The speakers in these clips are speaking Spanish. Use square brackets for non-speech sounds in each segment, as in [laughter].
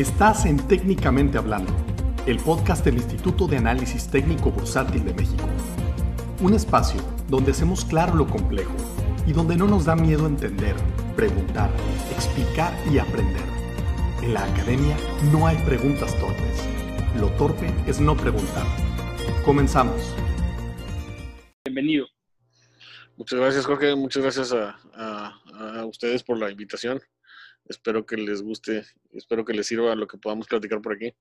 Estás en Técnicamente Hablando, el podcast del Instituto de Análisis Técnico Bursátil de México. Un espacio donde hacemos claro lo complejo y donde no nos da miedo entender, preguntar, explicar y aprender. En la academia no hay preguntas torpes. Lo torpe es no preguntar. Comenzamos. Bienvenido. Muchas gracias, Jorge. Muchas gracias a, a ustedes por la invitación. Espero que les guste, espero que les sirva lo que podamos platicar por aquí.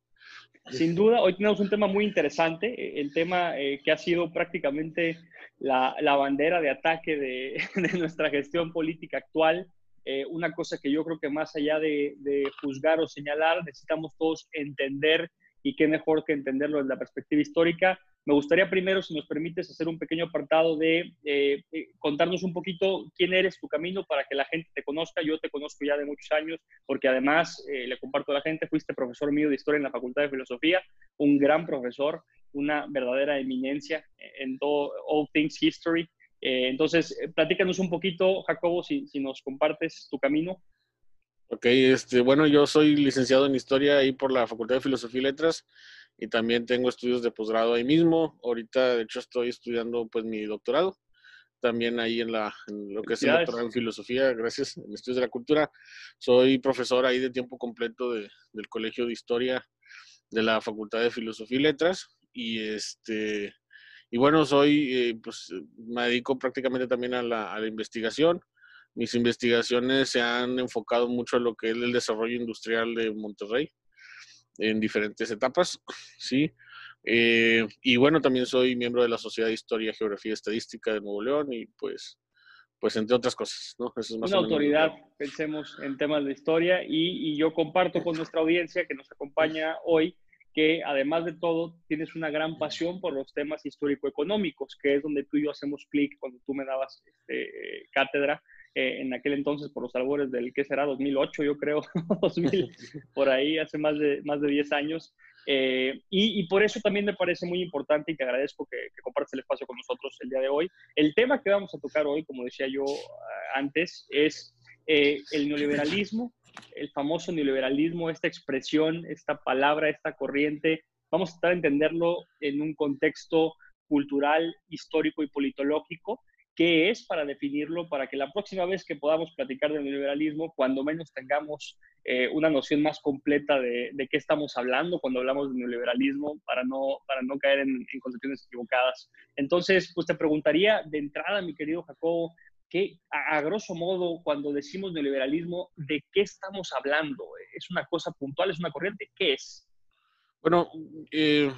Sin duda, hoy tenemos un tema muy interesante, eh, el tema eh, que ha sido prácticamente la, la bandera de ataque de, [laughs] de, nuestra gestión política actual. Eh, una cosa que yo creo que más allá de, de, juzgar o señalar, necesitamos todos entender y qué mejor que entenderlo desde la perspectiva histórica, me gustaría primero, si nos permites, hacer un pequeño apartado de eh, eh, contarnos un poquito quién eres, tu camino, para que la gente te conozca. Yo te conozco ya de muchos años, porque además, eh, le comparto a la gente, fuiste profesor mío de historia en la Facultad de Filosofía, un gran profesor, una verdadera eminencia en todo, all things history. Eh, entonces, platícanos un poquito, Jacobo, si, si nos compartes tu camino. Ok, este, bueno, yo soy licenciado en Historia ahí por la Facultad de Filosofía y Letras y también tengo estudios de posgrado ahí mismo. Ahorita, de hecho, estoy estudiando pues mi doctorado, también ahí en, la, en lo que es el doctorado en filosofía, gracias, en estudios de la cultura. Soy profesor ahí de tiempo completo de, del Colegio de Historia de la Facultad de Filosofía y Letras. Y este, y bueno, soy, eh, pues me dedico prácticamente también a la, a la investigación. Mis investigaciones se han enfocado mucho a lo que es el desarrollo industrial de Monterrey en diferentes etapas, ¿sí? Eh, y bueno, también soy miembro de la Sociedad de Historia, Geografía y Estadística de Nuevo León y pues, pues entre otras cosas, ¿no? Eso es más Una autoridad, pensemos en temas de historia y, y, yo comparto con nuestra audiencia que nos acompaña hoy que además de todo tienes una gran pasión por los temas histórico-económicos, que es donde tú y yo hacemos clic cuando tú me dabas este, cátedra eh, en aquel entonces por los albores del, ¿qué será? 2008, yo creo, [laughs] 2000, [laughs] por ahí, hace más de, más de 10 años. Eh, y, y, por eso también me parece muy importante y te agradezco que, que compartas el espacio con nosotros el día de hoy. El tema que vamos a tocar hoy, como decía yo uh, antes, es eh, el neoliberalismo, el famoso neoliberalismo, esta expresión, esta palabra, esta corriente. Vamos a tratar de entenderlo en un contexto cultural, histórico y politológico qué es para definirlo, para que la próxima vez que podamos platicar del neoliberalismo, cuando menos tengamos eh, una noción más completa de, de, qué estamos hablando cuando hablamos de neoliberalismo, para no, para no caer en, en, concepciones equivocadas. Entonces, pues te preguntaría de entrada, mi querido Jacobo, que a, a, grosso modo, cuando decimos neoliberalismo, ¿de qué estamos hablando? ¿Es una cosa puntual? ¿Es una corriente? ¿Qué es? Bueno, eh,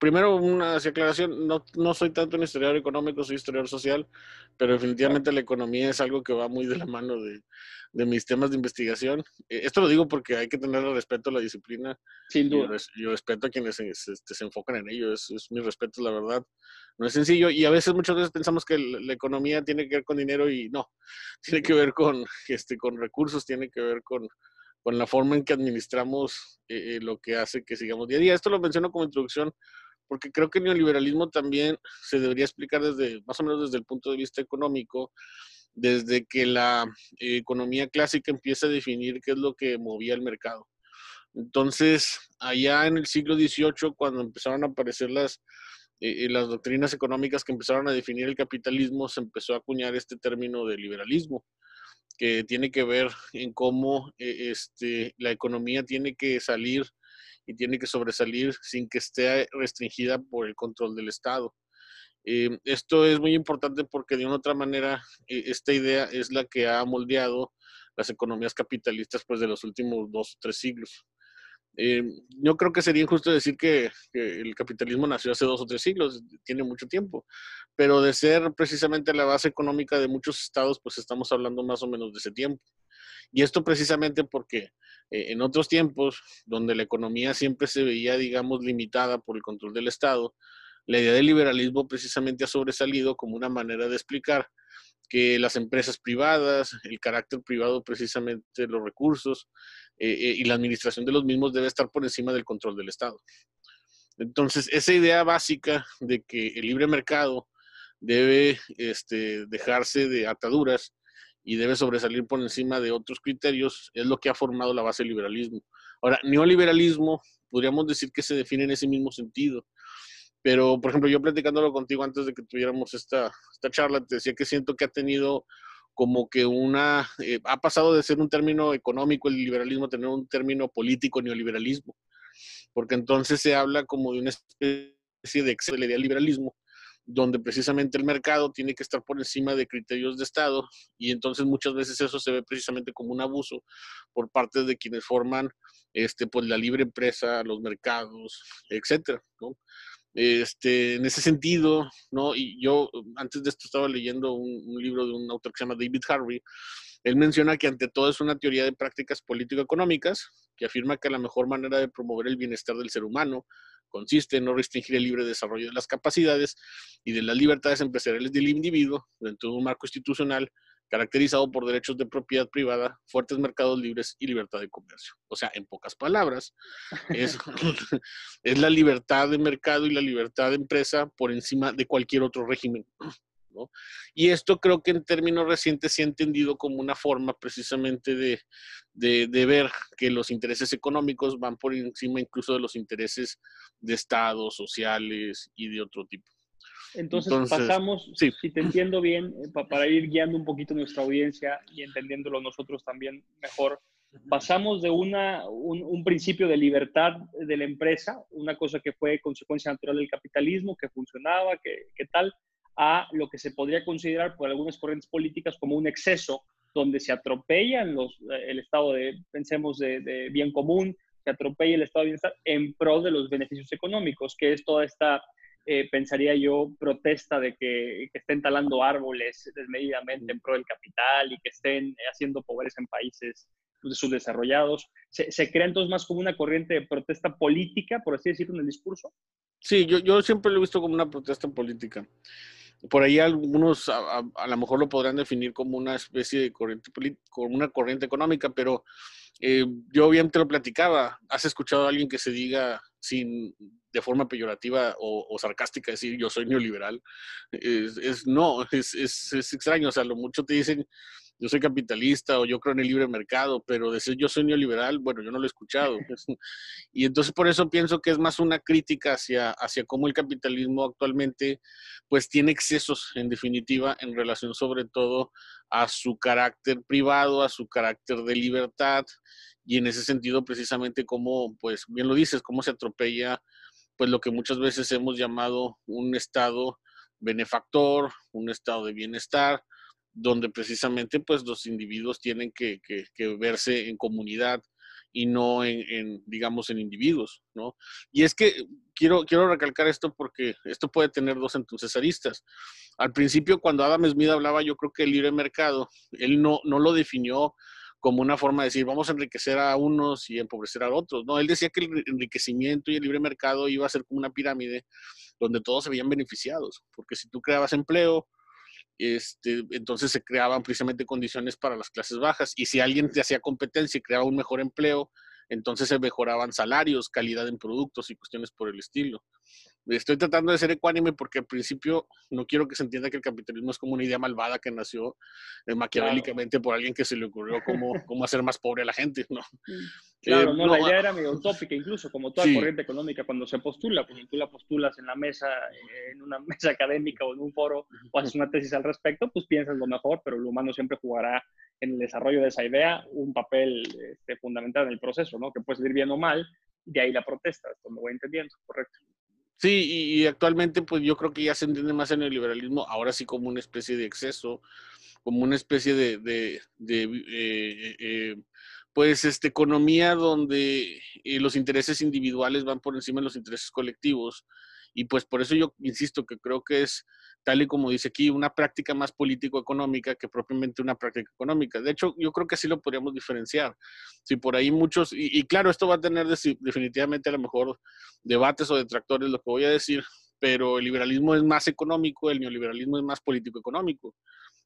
primero una aclaración, no, no soy tanto un historiador económico, soy historiador social, pero definitivamente la economía es algo que va muy de la mano de, de mis temas de investigación. Eh, esto lo digo porque hay que tener respeto a la disciplina. Sin duda. Yo, yo respeto a quienes se, se, se, enfocan en ello, es, es, mi respeto, la verdad. No es sencillo y a veces, muchas veces pensamos que la, la economía tiene que ver con dinero y no, [laughs] tiene que ver con, este, con recursos, tiene que ver con, con la forma en que administramos eh, eh, lo que hace que sigamos día a día. Esto lo menciono como introducción porque creo que el neoliberalismo también se debería explicar desde, más o menos desde el punto de vista económico, desde que la eh, economía clásica empieza a definir qué es lo que movía el mercado. Entonces, allá en el siglo XVIII, cuando empezaron a aparecer las, eh, las doctrinas económicas que empezaron a definir el capitalismo, se empezó a acuñar este término de liberalismo, que tiene que ver en cómo eh, este, la economía tiene que salir y tiene que sobresalir sin que esté restringida por el control del Estado. Eh, esto es muy importante porque de una otra manera eh, esta idea es la que ha moldeado las economías capitalistas pues de los últimos dos o tres siglos. Eh, yo creo que sería injusto decir que, que, el capitalismo nació hace dos o tres siglos, tiene mucho tiempo, pero de ser precisamente la base económica de muchos estados, pues estamos hablando más o menos de ese tiempo. Y esto precisamente porque eh, en otros tiempos, donde la economía siempre se veía, digamos, limitada por el control del Estado, la idea del liberalismo precisamente ha sobresalido como una manera de explicar que las empresas privadas, el carácter privado precisamente de los recursos eh, eh, y la administración de los mismos debe estar por encima del control del Estado. Entonces, esa idea básica de que el libre mercado debe este, dejarse de ataduras y debe sobresalir por encima de otros criterios, es lo que ha formado la base del liberalismo. Ahora, neoliberalismo, podríamos decir que se define en ese mismo sentido. Pero, por ejemplo, yo platicándolo contigo antes de que tuviéramos esta, esta charla, te decía que siento que ha tenido como que una, eh, ha pasado de ser un término económico el liberalismo a tener un término político neoliberalismo, porque entonces se habla como de una especie de exceso del liberalismo, donde precisamente el mercado tiene que estar por encima de criterios de Estado y entonces muchas veces eso se ve precisamente como un abuso por parte de quienes forman este, pues, la libre empresa, los mercados, etcétera, ¿no? Este, en ese sentido, ¿no? Y yo antes de esto estaba leyendo un, libro de un autor que se llama David Harvey. Él menciona que ante todo es una teoría de prácticas político-económicas que afirma que la mejor manera de promover el bienestar del ser humano consiste en no restringir el libre desarrollo de las capacidades y de las libertades empresariales del individuo dentro de un marco institucional caracterizado por derechos de propiedad privada, fuertes mercados libres y libertad de comercio. O sea, en pocas palabras, es, [laughs] es la libertad de mercado y la libertad de empresa por encima de cualquier otro régimen. ¿No? Y esto creo que en términos recientes se ha entendido como una forma precisamente de, de, de, ver que los intereses económicos van por encima incluso de los intereses de Estado, sociales y de otro tipo. Entonces, pasamos, si te entiendo bien, eh, para ir guiando un poquito nuestra audiencia y entendiéndolo nosotros también mejor, pasamos de una, un, principio de libertad de la empresa, una cosa que fue consecuencia natural del capitalismo, que funcionaba, que, que tal, a lo que se podría considerar por algunas corrientes políticas como un exceso, donde se atropellan los, el estado de, pensemos, de, bien común, se atropella el estado de bienestar en pro de los beneficios económicos, que es toda esta eh, pensaría yo, protesta de que, estén talando árboles desmedidamente en pro del capital y que estén haciendo pobreza en países subdesarrollados. ¿Se, ¿Se, crea entonces más como una corriente de protesta política, por así decirlo, en el discurso? Sí, yo, yo siempre lo he visto como una protesta política. Por ahí algunos a, a, lo mejor lo podrán definir como una especie de corriente, como una corriente económica, pero eh, yo bien te lo platicaba. ¿Has escuchado a alguien que se diga sin de forma peyorativa o, sarcástica decir yo soy neoliberal. Es, no, es, es, extraño, o sea, lo mucho te dicen yo soy capitalista o yo creo en el libre mercado, pero decir yo soy neoliberal, bueno, yo no lo he escuchado. [laughs] y entonces por eso pienso que es más una crítica hacia, hacia cómo el capitalismo actualmente pues tiene excesos en definitiva en relación sobre todo a su carácter privado, a su carácter de libertad y en ese sentido precisamente como pues bien lo dices, cómo se atropella pues lo que muchas veces hemos llamado un estado benefactor, un estado de bienestar, donde precisamente pues los individuos tienen que, verse en comunidad y no en, digamos, en individuos, ¿no? Y es que quiero, quiero recalcar esto porque esto puede tener dos entonces aristas. Al principio, cuando Adam Smith hablaba, yo creo que el libre mercado, él no, no lo definió como una forma de decir, vamos a enriquecer a unos y empobrecer a otros. No, él decía que el enriquecimiento y el libre mercado iba a ser como una pirámide donde todos se veían beneficiados, porque si tú creabas empleo, este, entonces se creaban precisamente condiciones para las clases bajas. Y si alguien te hacía competencia y creaba un mejor empleo, entonces se mejoraban salarios, calidad en productos y cuestiones por el estilo. Estoy tratando de ser ecuánime porque al principio no quiero que se entienda que el capitalismo es como una idea malvada que nació eh, maquiavélicamente por alguien que se le ocurrió cómo, [laughs] cómo hacer más pobre a la gente, ¿no? Claro, eh, no, la idea era medio utópica, incluso como toda corriente económica cuando se postula, pues tú la postulas en la mesa, en una [laughs] mesa académica o en un foro o haces una tesis al respecto, pues piensas lo mejor, pero el humano siempre jugará en el desarrollo de esa idea un papel este, fundamental en el proceso, ¿no? Que puede salir bien o mal, de ahí la protesta, esto me voy entendiendo, correcto. Sí, y, actualmente pues yo creo que ya se entiende más en el liberalismo, ahora sí como una especie de exceso, como una especie de, de eh, eh, pues este, economía donde eh, los intereses individuales van por encima de los intereses colectivos. Y pues por eso yo insisto que creo que es tal y como dice aquí, una práctica más político-económica que propiamente una práctica económica. De hecho, yo creo que así lo podríamos diferenciar. Si por ahí muchos, y, claro, esto va a tener definitivamente a lo mejor debates o detractores, lo que voy a decir, pero el liberalismo es más económico, el neoliberalismo es más político-económico.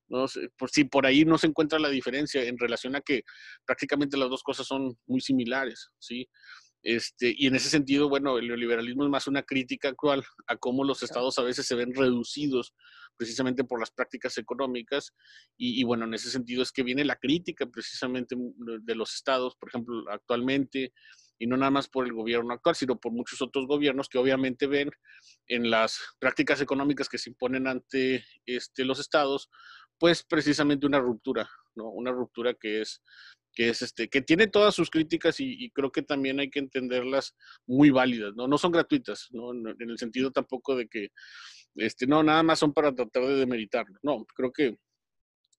¿no? Por si por ahí no se encuentra la diferencia en relación a que prácticamente las dos cosas son muy similares, ¿sí? Este, y en ese sentido, bueno, el neoliberalismo es más una crítica actual a cómo los estados a veces se ven reducidos precisamente por las prácticas económicas. Y, bueno, en ese sentido es que viene la crítica precisamente de los estados, por ejemplo, actualmente, y no nada más por el gobierno actual, sino por muchos otros gobiernos que obviamente ven en las prácticas económicas que se imponen ante este, los estados, pues precisamente una ruptura, ¿no? Una ruptura que es que es este, que tiene todas sus críticas y, creo que también hay que entenderlas muy válidas, ¿no? No son gratuitas, ¿no? En el sentido tampoco de que, este, no, nada más son para tratar de demeritarlo. No, creo que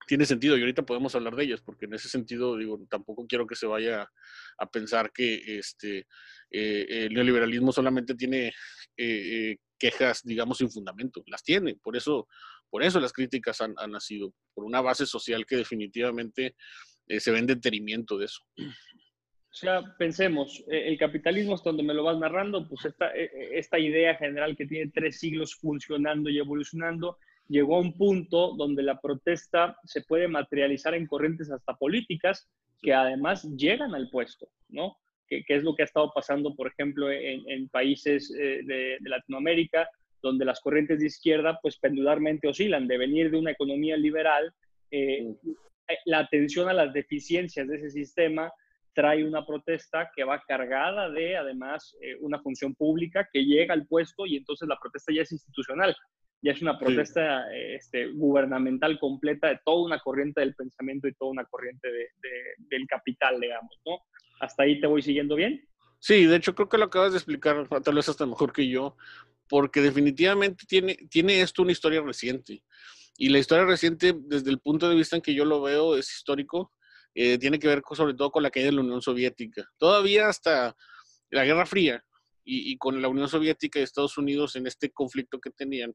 tiene sentido y ahorita podemos hablar de ellas, porque en ese sentido, digo, tampoco quiero que se vaya a pensar que este, eh, el neoliberalismo solamente tiene eh, eh, quejas, digamos, sin fundamento. Las tiene, por eso, por eso las críticas han, han nacido, por una base social que definitivamente eh, se ve en detenimiento de eso. O sea, pensemos, eh, el capitalismo, hasta donde me lo vas narrando, pues esta, eh, esta idea general que tiene tres siglos funcionando y evolucionando, llegó a un punto donde la protesta se puede materializar en corrientes hasta políticas que además llegan al puesto, ¿no? Que, es lo que ha estado pasando, por ejemplo, en, países de, Latinoamérica, donde las corrientes de izquierda, pues pendularmente oscilan de venir de una economía liberal, eh, la atención a las deficiencias de ese sistema trae una protesta que va cargada de, además, eh, una función pública que llega al puesto y entonces la protesta ya es institucional, ya es una protesta este, gubernamental completa de toda una corriente del pensamiento y toda una corriente del capital, digamos, ¿no? ¿Hasta ahí te voy siguiendo bien? Sí, de hecho creo que lo acabas de explicar, tal vez hasta mejor que yo, porque definitivamente tiene, tiene esto una historia reciente. Y la historia reciente, desde el punto de vista en que yo lo veo, es histórico. Eh, tiene que ver sobre todo con la caída de la Unión Soviética. Todavía hasta la Guerra Fría y, con la Unión Soviética y Estados Unidos en este conflicto que tenían,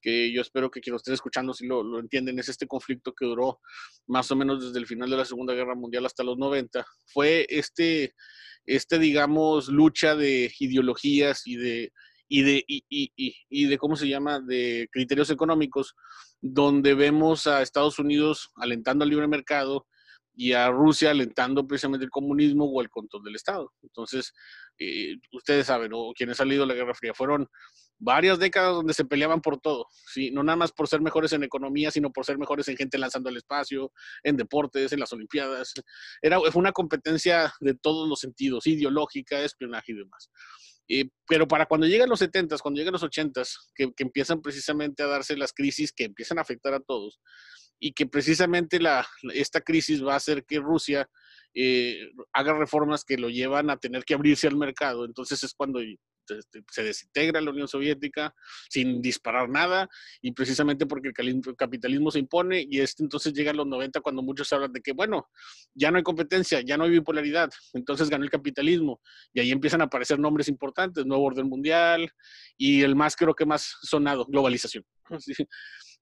que yo espero que quien lo estén escuchando si lo, lo, entienden, es este conflicto que duró más o menos desde el final de la Segunda Guerra Mundial hasta los 90. Fue este, este digamos, lucha de ideologías y de y de, y, y, y, de, ¿cómo se llama?, de criterios económicos, donde vemos a Estados Unidos alentando al libre mercado y a Rusia alentando precisamente el comunismo o el control del Estado. Entonces, eh, ustedes saben, o quienes han salido de la Guerra Fría, fueron varias décadas donde se peleaban por todo, ¿sí? no nada más por ser mejores en economía, sino por ser mejores en gente lanzando al espacio, en deportes, en las Olimpiadas. Era, fue una competencia de todos los sentidos, ideológica, espionaje y demás. Eh, pero para cuando llegan los 70, cuando llegan los 80, que, empiezan precisamente a darse las crisis que empiezan a afectar a todos, y que precisamente la, esta crisis va a hacer que Rusia eh, haga reformas que lo llevan a tener que abrirse al mercado. Entonces es cuando se desintegra la Unión Soviética sin disparar nada y precisamente porque el capitalismo se impone y este entonces llega a los 90 cuando muchos hablan de que, bueno, ya no hay competencia, ya no hay bipolaridad, entonces ganó el capitalismo y ahí empiezan a aparecer nombres importantes, nuevo orden mundial y el más creo que más sonado, globalización. [laughs]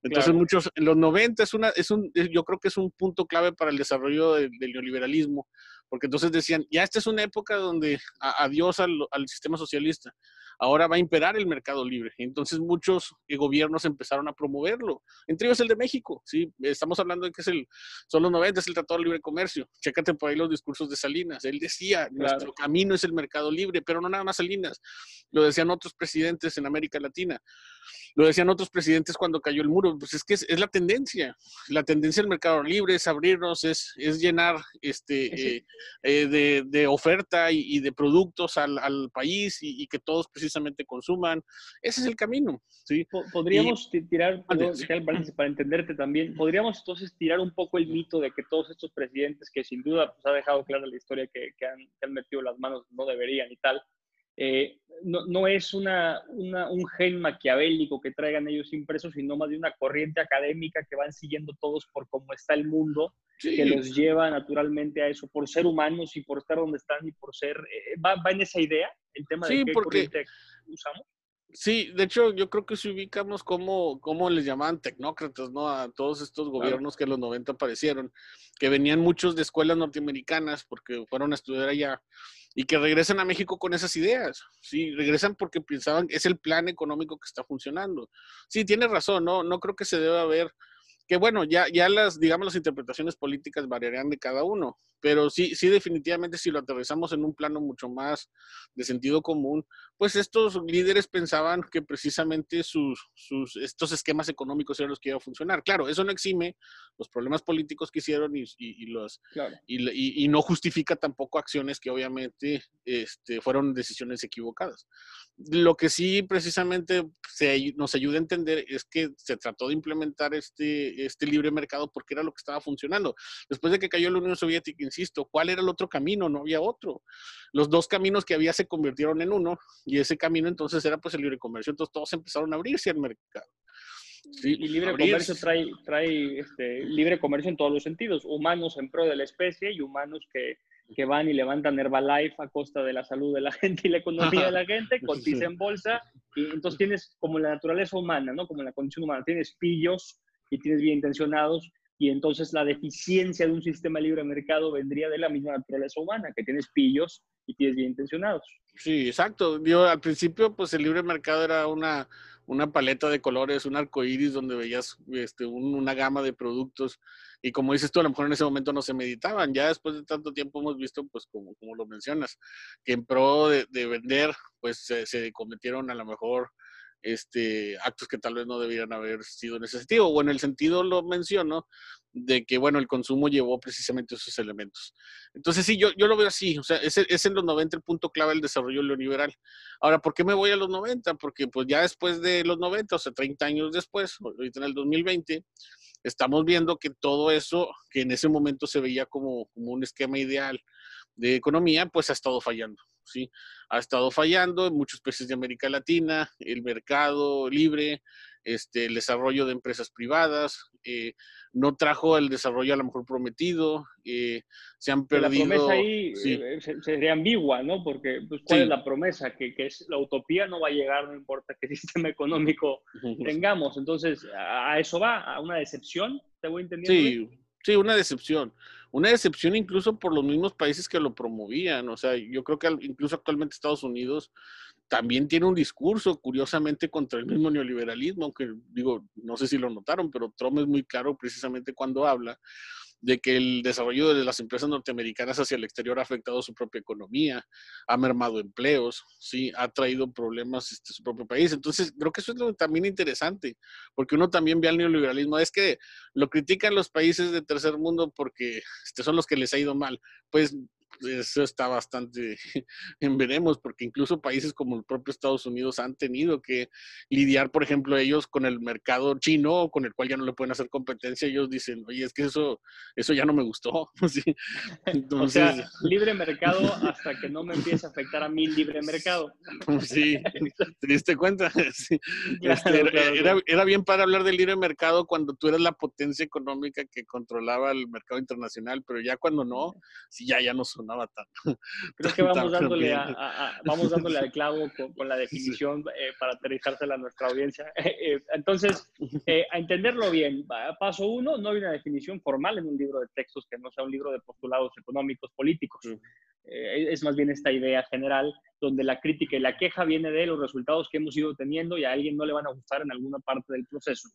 Entonces muchos, en los 90 es una, es un, yo creo que es un punto clave para el desarrollo del neoliberalismo, porque entonces decían, ya esta es una época donde adiós al, al, sistema socialista, ahora va a imperar el mercado libre. Entonces muchos eh, gobiernos empezaron a promoverlo, entre ellos el de México, ¿sí? Estamos hablando de que es el, son los 90, es el Tratado de Libre Comercio. Chécate por ahí los discursos de Salinas. Él decía, nuestro camino es el mercado libre, pero no nada más Salinas, lo decían otros presidentes en América Latina. Lo decían otros presidentes cuando cayó el muro, pues es que es, la tendencia. La tendencia del mercado libre es abrirnos, es, es llenar este, eh, eh, de, oferta y, de productos al, país y, que todos precisamente consuman. Ese es el camino. ¿sí? Podríamos tirar, para entenderte también, podríamos entonces tirar un poco el mito de que todos estos presidentes que sin duda pues, ha dejado clara la historia que, han, que han metido las manos no deberían y tal, eh, no, no, es una, un gen maquiavélico que traigan ellos impresos, sino más de una corriente académica que van siguiendo todos por cómo está el mundo, que los lleva naturalmente a eso, por ser humanos y por estar donde están y por ser... Eh, va, va, en esa idea el tema de qué corriente usamos? Sí, de hecho, yo creo que si ubicamos cómo, cómo les llamaban tecnócratas, ¿no? A todos estos gobiernos que en los 90 aparecieron, que venían muchos de escuelas norteamericanas porque fueron a estudiar allá y que regresan a México con esas ideas. Sí, regresan porque pensaban es el plan económico que está funcionando. Sí, tiene razón, ¿no? No creo que se deba ver que bueno, ya, ya las, digamos, las interpretaciones políticas variarían de cada uno, pero sí, sí, definitivamente si lo aterrizamos en un plano mucho más de sentido común, pues estos líderes pensaban que precisamente sus, sus, estos esquemas económicos eran los que iban a funcionar. Claro, eso no exime los problemas políticos que hicieron y, y, los, y, y, no justifica tampoco acciones que obviamente este, fueron decisiones equivocadas. Lo que sí precisamente se, nos ayuda a entender es que se trató de implementar este, este libre mercado porque era lo que estaba funcionando. Después de que cayó la Unión Soviética, insisto, ¿cuál era el otro camino? No había otro. Los dos caminos que había se convirtieron en uno y ese camino entonces era pues el libre comercio. Entonces todos empezaron a abrirse al mercado. Sí, y libre comercio trae, trae este, libre comercio en todos los sentidos, humanos en pro de la especie y humanos que que van y levantan Herbalife a costa de la salud de la [laughs] gente y la economía de la gente, cotiza en bolsa, y entonces tienes como la naturaleza humana, ¿no? Como la condición humana, tienes pillos y tienes bien intencionados, y entonces la deficiencia de un sistema libre de mercado vendría de la misma naturaleza humana, que tienes pillos y tienes bien intencionados. Sí, exacto. Yo al principio, pues el libre mercado era una, una paleta de colores, un arco iris donde veías este, una gama de productos y como dices tú, a lo mejor en ese momento no se meditaban. Ya después de tanto tiempo hemos visto, pues como, como lo mencionas, que en pro de, vender, pues se, cometieron a lo mejor este, actos que tal vez no debieran haber sido en ese sentido, o en el sentido lo menciono, de que, bueno, el consumo llevó precisamente esos elementos. Entonces, sí, yo, yo lo veo así, o sea, es, es en los 90 el punto clave del desarrollo neoliberal. Ahora, ¿por qué me voy a los 90? Porque pues ya después de los 90, o sea, 30 años después, ahorita en el 2020, estamos viendo que todo eso, que en ese momento se veía como, como un esquema ideal de economía, pues ha estado fallando. ¿Sí? Ha estado fallando en muchos países de América Latina, el mercado libre, este, el desarrollo de empresas privadas, eh, no trajo el desarrollo a lo mejor prometido, eh, se han perdido... La promesa ahí eh, sería ambigua, ¿no? Porque, pues, ¿cuál es la promesa? Que, que, es, la utopía no va a llegar, no importa qué [laughs] sistema económico tengamos. Entonces, a eso va, a una decepción, ¿te voy entendiendo? Sí, sí, una decepción. Una decepción incluso por los mismos países que lo promovían. O sea, yo creo que incluso actualmente Estados Unidos también tiene un discurso, curiosamente, contra el mismo neoliberalismo, aunque digo, no sé si lo notaron, pero Trump es muy claro precisamente cuando habla de que el desarrollo de las empresas norteamericanas hacia el exterior ha afectado su propia economía, ha mermado empleos, sí, ha traído problemas este, su propio país. Entonces, creo que eso es también interesante, porque uno también ve al neoliberalismo, es que lo critican los países de tercer mundo porque este, son los que les ha ido mal. Pues eso está bastante [laughs] en veremos, porque incluso países como el propio Estados Unidos han tenido que lidiar, por ejemplo, ellos con el mercado chino, con el cual ya no le pueden hacer competencia. Ellos dicen, oye, es que eso, eso ya no me gustó. [laughs] [laughs] Entonces, o sea, libre mercado hasta que no me empiece a afectar a mí libre mercado. Sí, te diste cuenta. Este, era, era, bien para hablar del libre mercado cuando tú eras la potencia económica que controlaba el mercado internacional, pero ya cuando no, sí, ya, ya no son [laughs] Creo que vamos dándole, vamos dándole al [laughs] clavo con, la definición eh, para aterrizársela a nuestra audiencia. [laughs] Eh, entonces, eh, a entenderlo bien, paso uno, no hay una definición formal en un libro de textos que no sea un libro de postulados económicos, políticos. es más bien esta idea general donde la crítica y la queja viene de los resultados que hemos ido teniendo y a alguien no le van a gustar en alguna parte del proceso.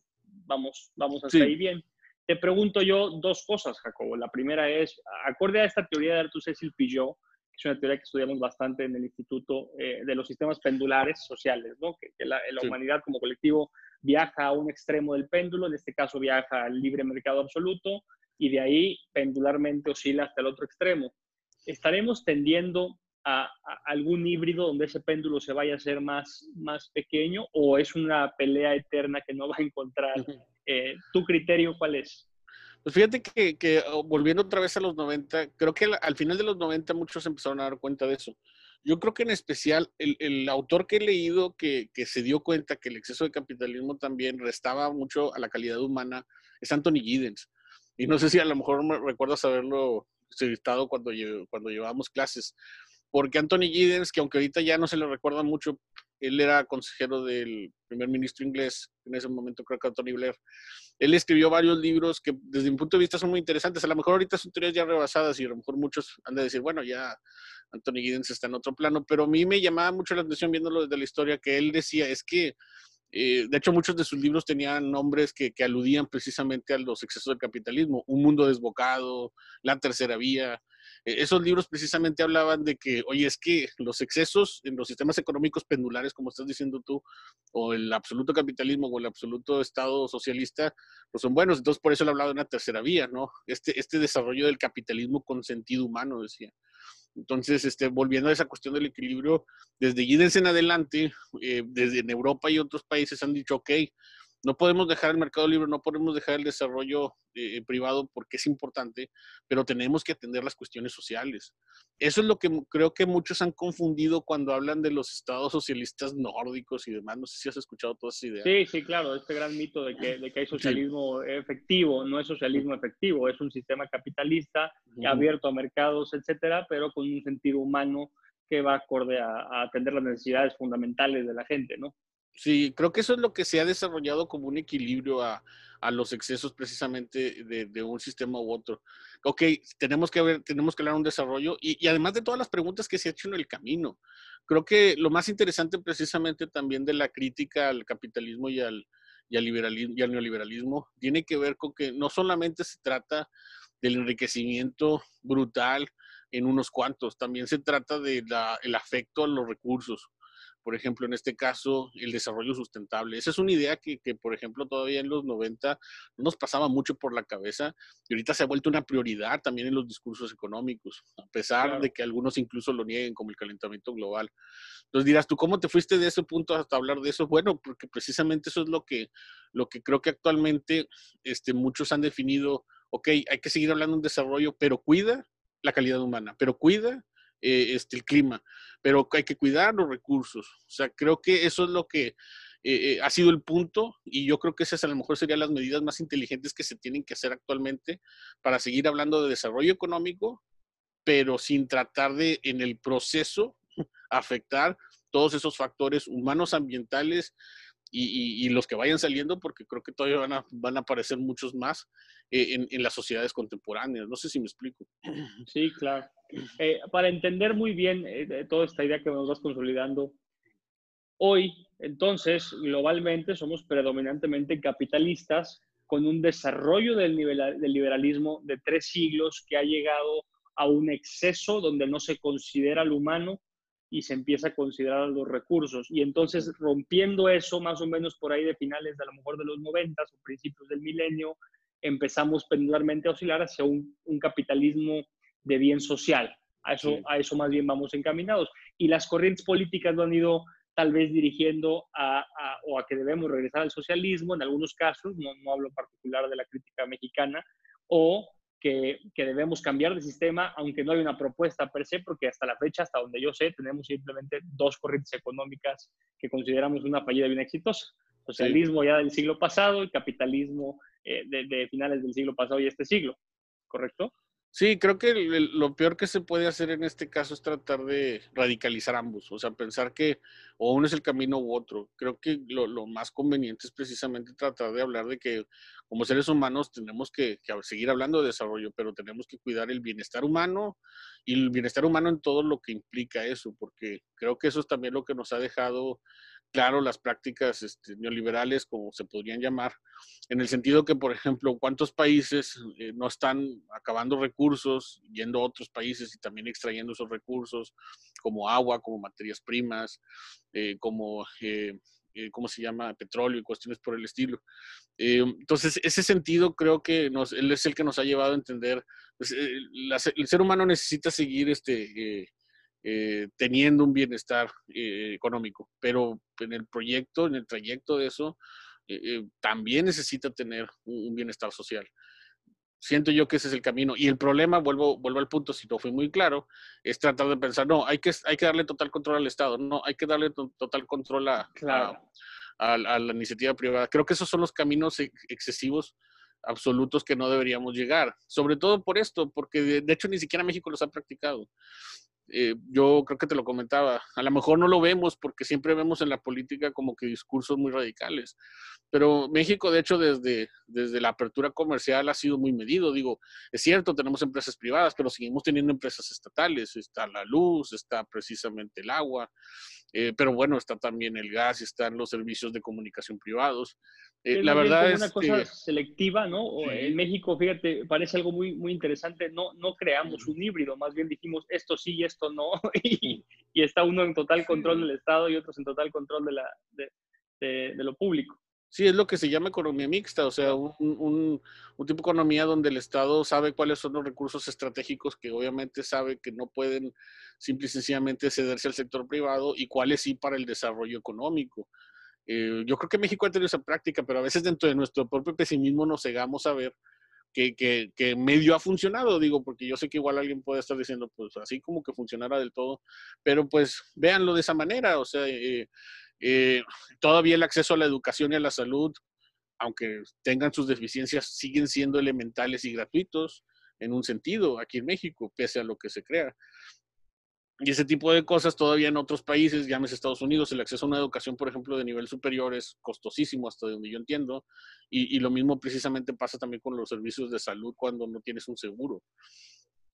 Vamos, vamos hasta ahí bien. Te pregunto yo dos cosas, Jacobo. La primera es, acorde a esta teoría de Arthur Cecil Pillot, que es una teoría que estudiamos bastante en el Instituto eh, de los Sistemas Pendulares Sociales, ¿no? que, la, humanidad como colectivo viaja a un extremo del péndulo, en este caso viaja al libre mercado absoluto, y de ahí pendularmente oscila hasta el otro extremo. ¿Estaremos tendiendo a, algún híbrido donde ese péndulo se vaya a hacer más, más pequeño o es una pelea eterna que no va a encontrar eh, ¿Tu criterio cuál es? Pues fíjate que, oh, volviendo otra vez a los 90, creo que al final de los 90 muchos empezaron a dar cuenta de eso. Yo creo que en especial el, autor que he leído que, se dio cuenta que el exceso de capitalismo también restaba mucho a la calidad humana es Anthony Giddens. Y no sé si a lo mejor me recuerdas haberlo citado cuando, cuando llevábamos clases. Porque Anthony Giddens, que aunque ahorita ya no se le recuerda mucho, él era consejero del primer ministro inglés, en ese momento creo que Tony Blair. Él escribió varios libros que desde mi punto de vista son muy interesantes. A lo mejor ahorita son teorías ya rebasadas y a lo mejor muchos han de decir, bueno, ya Anthony Giddens está en otro plano, pero a mí me llamaba mucho la atención viéndolo desde la historia que él decía, es que, eh, de hecho muchos de sus libros tenían nombres que, aludían precisamente a los excesos del capitalismo, Un mundo desbocado, La tercera vía, esos libros precisamente hablaban de que, oye, es que los excesos en los sistemas económicos pendulares, como estás diciendo tú, o el absoluto capitalismo o el absoluto Estado socialista, pues son buenos. Entonces, por eso le hablaba de una tercera vía, ¿no? Este, este desarrollo del capitalismo con sentido humano, decía. Entonces, este, volviendo a esa cuestión del equilibrio, desde Giddens en adelante, eh, desde en Europa y otros países han dicho, ok, no podemos dejar el mercado libre, no podemos dejar el desarrollo eh, privado porque es importante, pero tenemos que atender las cuestiones sociales. Eso es lo que creo que muchos han confundido cuando hablan de los estados socialistas nórdicos y demás. No sé si has escuchado todas esas ideas. Sí, sí, claro, este gran mito de que, de que hay socialismo efectivo, no es socialismo efectivo, es un sistema capitalista abierto a mercados, etcétera, pero con un sentido humano que va acorde a, a atender las necesidades fundamentales de la gente, ¿no? Sí, creo que eso es lo que se ha desarrollado como un equilibrio a, a los excesos precisamente de, de, un sistema u otro. Ok, tenemos que ver, tenemos que hablar un desarrollo y, y, además de todas las preguntas que se ha hecho en el camino. Creo que lo más interesante precisamente también de la crítica al capitalismo y al, y al, liberalismo, y al neoliberalismo tiene que ver con que no solamente se trata del enriquecimiento brutal en unos cuantos, también se trata del de afecto a los recursos por ejemplo, en este caso, el desarrollo sustentable. Esa es una idea que, que, por ejemplo, todavía en los 90 no nos pasaba mucho por la cabeza y ahorita se ha vuelto una prioridad también en los discursos económicos, a pesar claro. de que algunos incluso lo nieguen como el calentamiento global. Entonces dirás, ¿tú cómo te fuiste de ese punto hasta hablar de eso? Bueno, porque precisamente eso es lo que, lo que creo que actualmente este, muchos han definido, ok, hay que seguir hablando de un desarrollo, pero cuida la calidad humana, pero cuida eh, este, el clima, pero hay que cuidar los recursos. O sea, creo que eso es lo que eh, ha sido el punto y yo creo que esas a lo mejor serían las medidas más inteligentes que se tienen que hacer actualmente para seguir hablando de desarrollo económico, pero sin tratar de en el proceso [laughs] afectar todos esos factores humanos, ambientales y, los que vayan saliendo, porque creo que todavía van a, van a aparecer muchos más eh, en, en, las sociedades contemporáneas. No sé si me explico. [clears throat] Sí, claro. Eh, para entender muy bien eh, toda esta idea que nos vas consolidando, hoy, entonces, globalmente somos predominantemente capitalistas con un desarrollo del, nivel, del liberalismo de tres siglos que ha llegado a un exceso donde no se considera al humano y se empieza a considerar los recursos. Y entonces, rompiendo eso, más o menos por ahí de finales de a lo mejor de los 90 o principios del milenio, empezamos pendularmente a oscilar hacia un, un capitalismo de bien social. A eso, sí. a eso más bien vamos encaminados. Y las corrientes políticas lo han ido tal vez dirigiendo a, a, o a que debemos regresar al socialismo en algunos casos, no, no hablo particular de la crítica mexicana, o que, que, debemos cambiar de sistema, aunque no hay una propuesta per se, porque hasta la fecha, hasta donde yo sé, tenemos simplemente dos corrientes económicas que consideramos una fallida bien exitosa. Socialismo sí. ya del siglo pasado y capitalismo eh, de, de, finales del siglo pasado y este siglo, ¿correcto? Sí, creo que el, lo peor que se puede hacer en este caso es tratar de radicalizar ambos, o sea, pensar que o uno es el camino u otro. Creo que lo, lo, más conveniente es precisamente tratar de hablar de que como seres humanos tenemos que, que, seguir hablando de desarrollo, pero tenemos que cuidar el bienestar humano y el bienestar humano en todo lo que implica eso, porque creo que eso es también lo que nos ha dejado claro las prácticas este, neoliberales, como se podrían llamar, en el sentido que, por ejemplo, cuántos países eh, no están acabando recursos, yendo a otros países y también extrayendo esos recursos, como agua, como materias primas, eh, como, eh, ¿cómo se llama?, petróleo y cuestiones por el estilo. Entonces, ese sentido creo que es el que nos ha llevado a entender, pues, el ser humano necesita seguir este eh, teniendo un bienestar eh, económico, pero en el proyecto, en el trayecto de eso, eh, también necesita tener un, un, bienestar social. Siento yo que ese es el camino. Y el problema, vuelvo, vuelvo al punto, si no fui muy claro, es tratar de pensar, no, hay que, hay que darle total control al Estado, no, hay que darle to total control a, claro. a, a, a, la iniciativa privada. Creo que esos son los caminos excesivos absolutos que no deberíamos llegar. Sobre todo por esto, porque de, de hecho ni siquiera México los ha practicado eh, yo creo que te lo comentaba, a lo mejor no lo vemos porque siempre vemos en la política como que discursos muy radicales, pero México de hecho desde, desde la apertura comercial ha sido muy medido, digo, es cierto, tenemos empresas privadas, pero seguimos teniendo empresas estatales, está la luz, está precisamente el agua, Eh, pero bueno, está también el gas, están los servicios de comunicación privados. Eh, la verdad es una cosa selectiva, ¿no? En México, fíjate, parece algo muy, muy interesante. No, no creamos un híbrido, más bien dijimos esto sí y esto no. [laughs] y, está uno en total control del Estado y otros en total control de, la, de, de lo público. Sí, es lo que se llama economía mixta, o sea, un, un, un, tipo de economía donde el Estado sabe cuáles son los recursos estratégicos que obviamente sabe que no pueden simple y sencillamente cederse al sector privado y cuáles sí para el desarrollo económico. Eh, yo creo que México ha tenido esa práctica, pero a veces dentro de nuestro propio pesimismo nos cegamos a ver que, medio ha funcionado, digo, porque yo sé que igual alguien puede estar diciendo, pues así como que funcionara del todo, pero pues véanlo de esa manera, o sea, eh, eh, todavía el acceso a la educación y a la salud, aunque tengan sus deficiencias, siguen siendo elementales y gratuitos en un sentido aquí en México, pese a lo que se crea. Y ese tipo de cosas todavía en otros países, llámese Estados Unidos, el acceso a una educación, por ejemplo, de nivel superior es costosísimo, hasta donde yo entiendo. Y, y lo mismo precisamente pasa también con los servicios de salud cuando no tienes un seguro.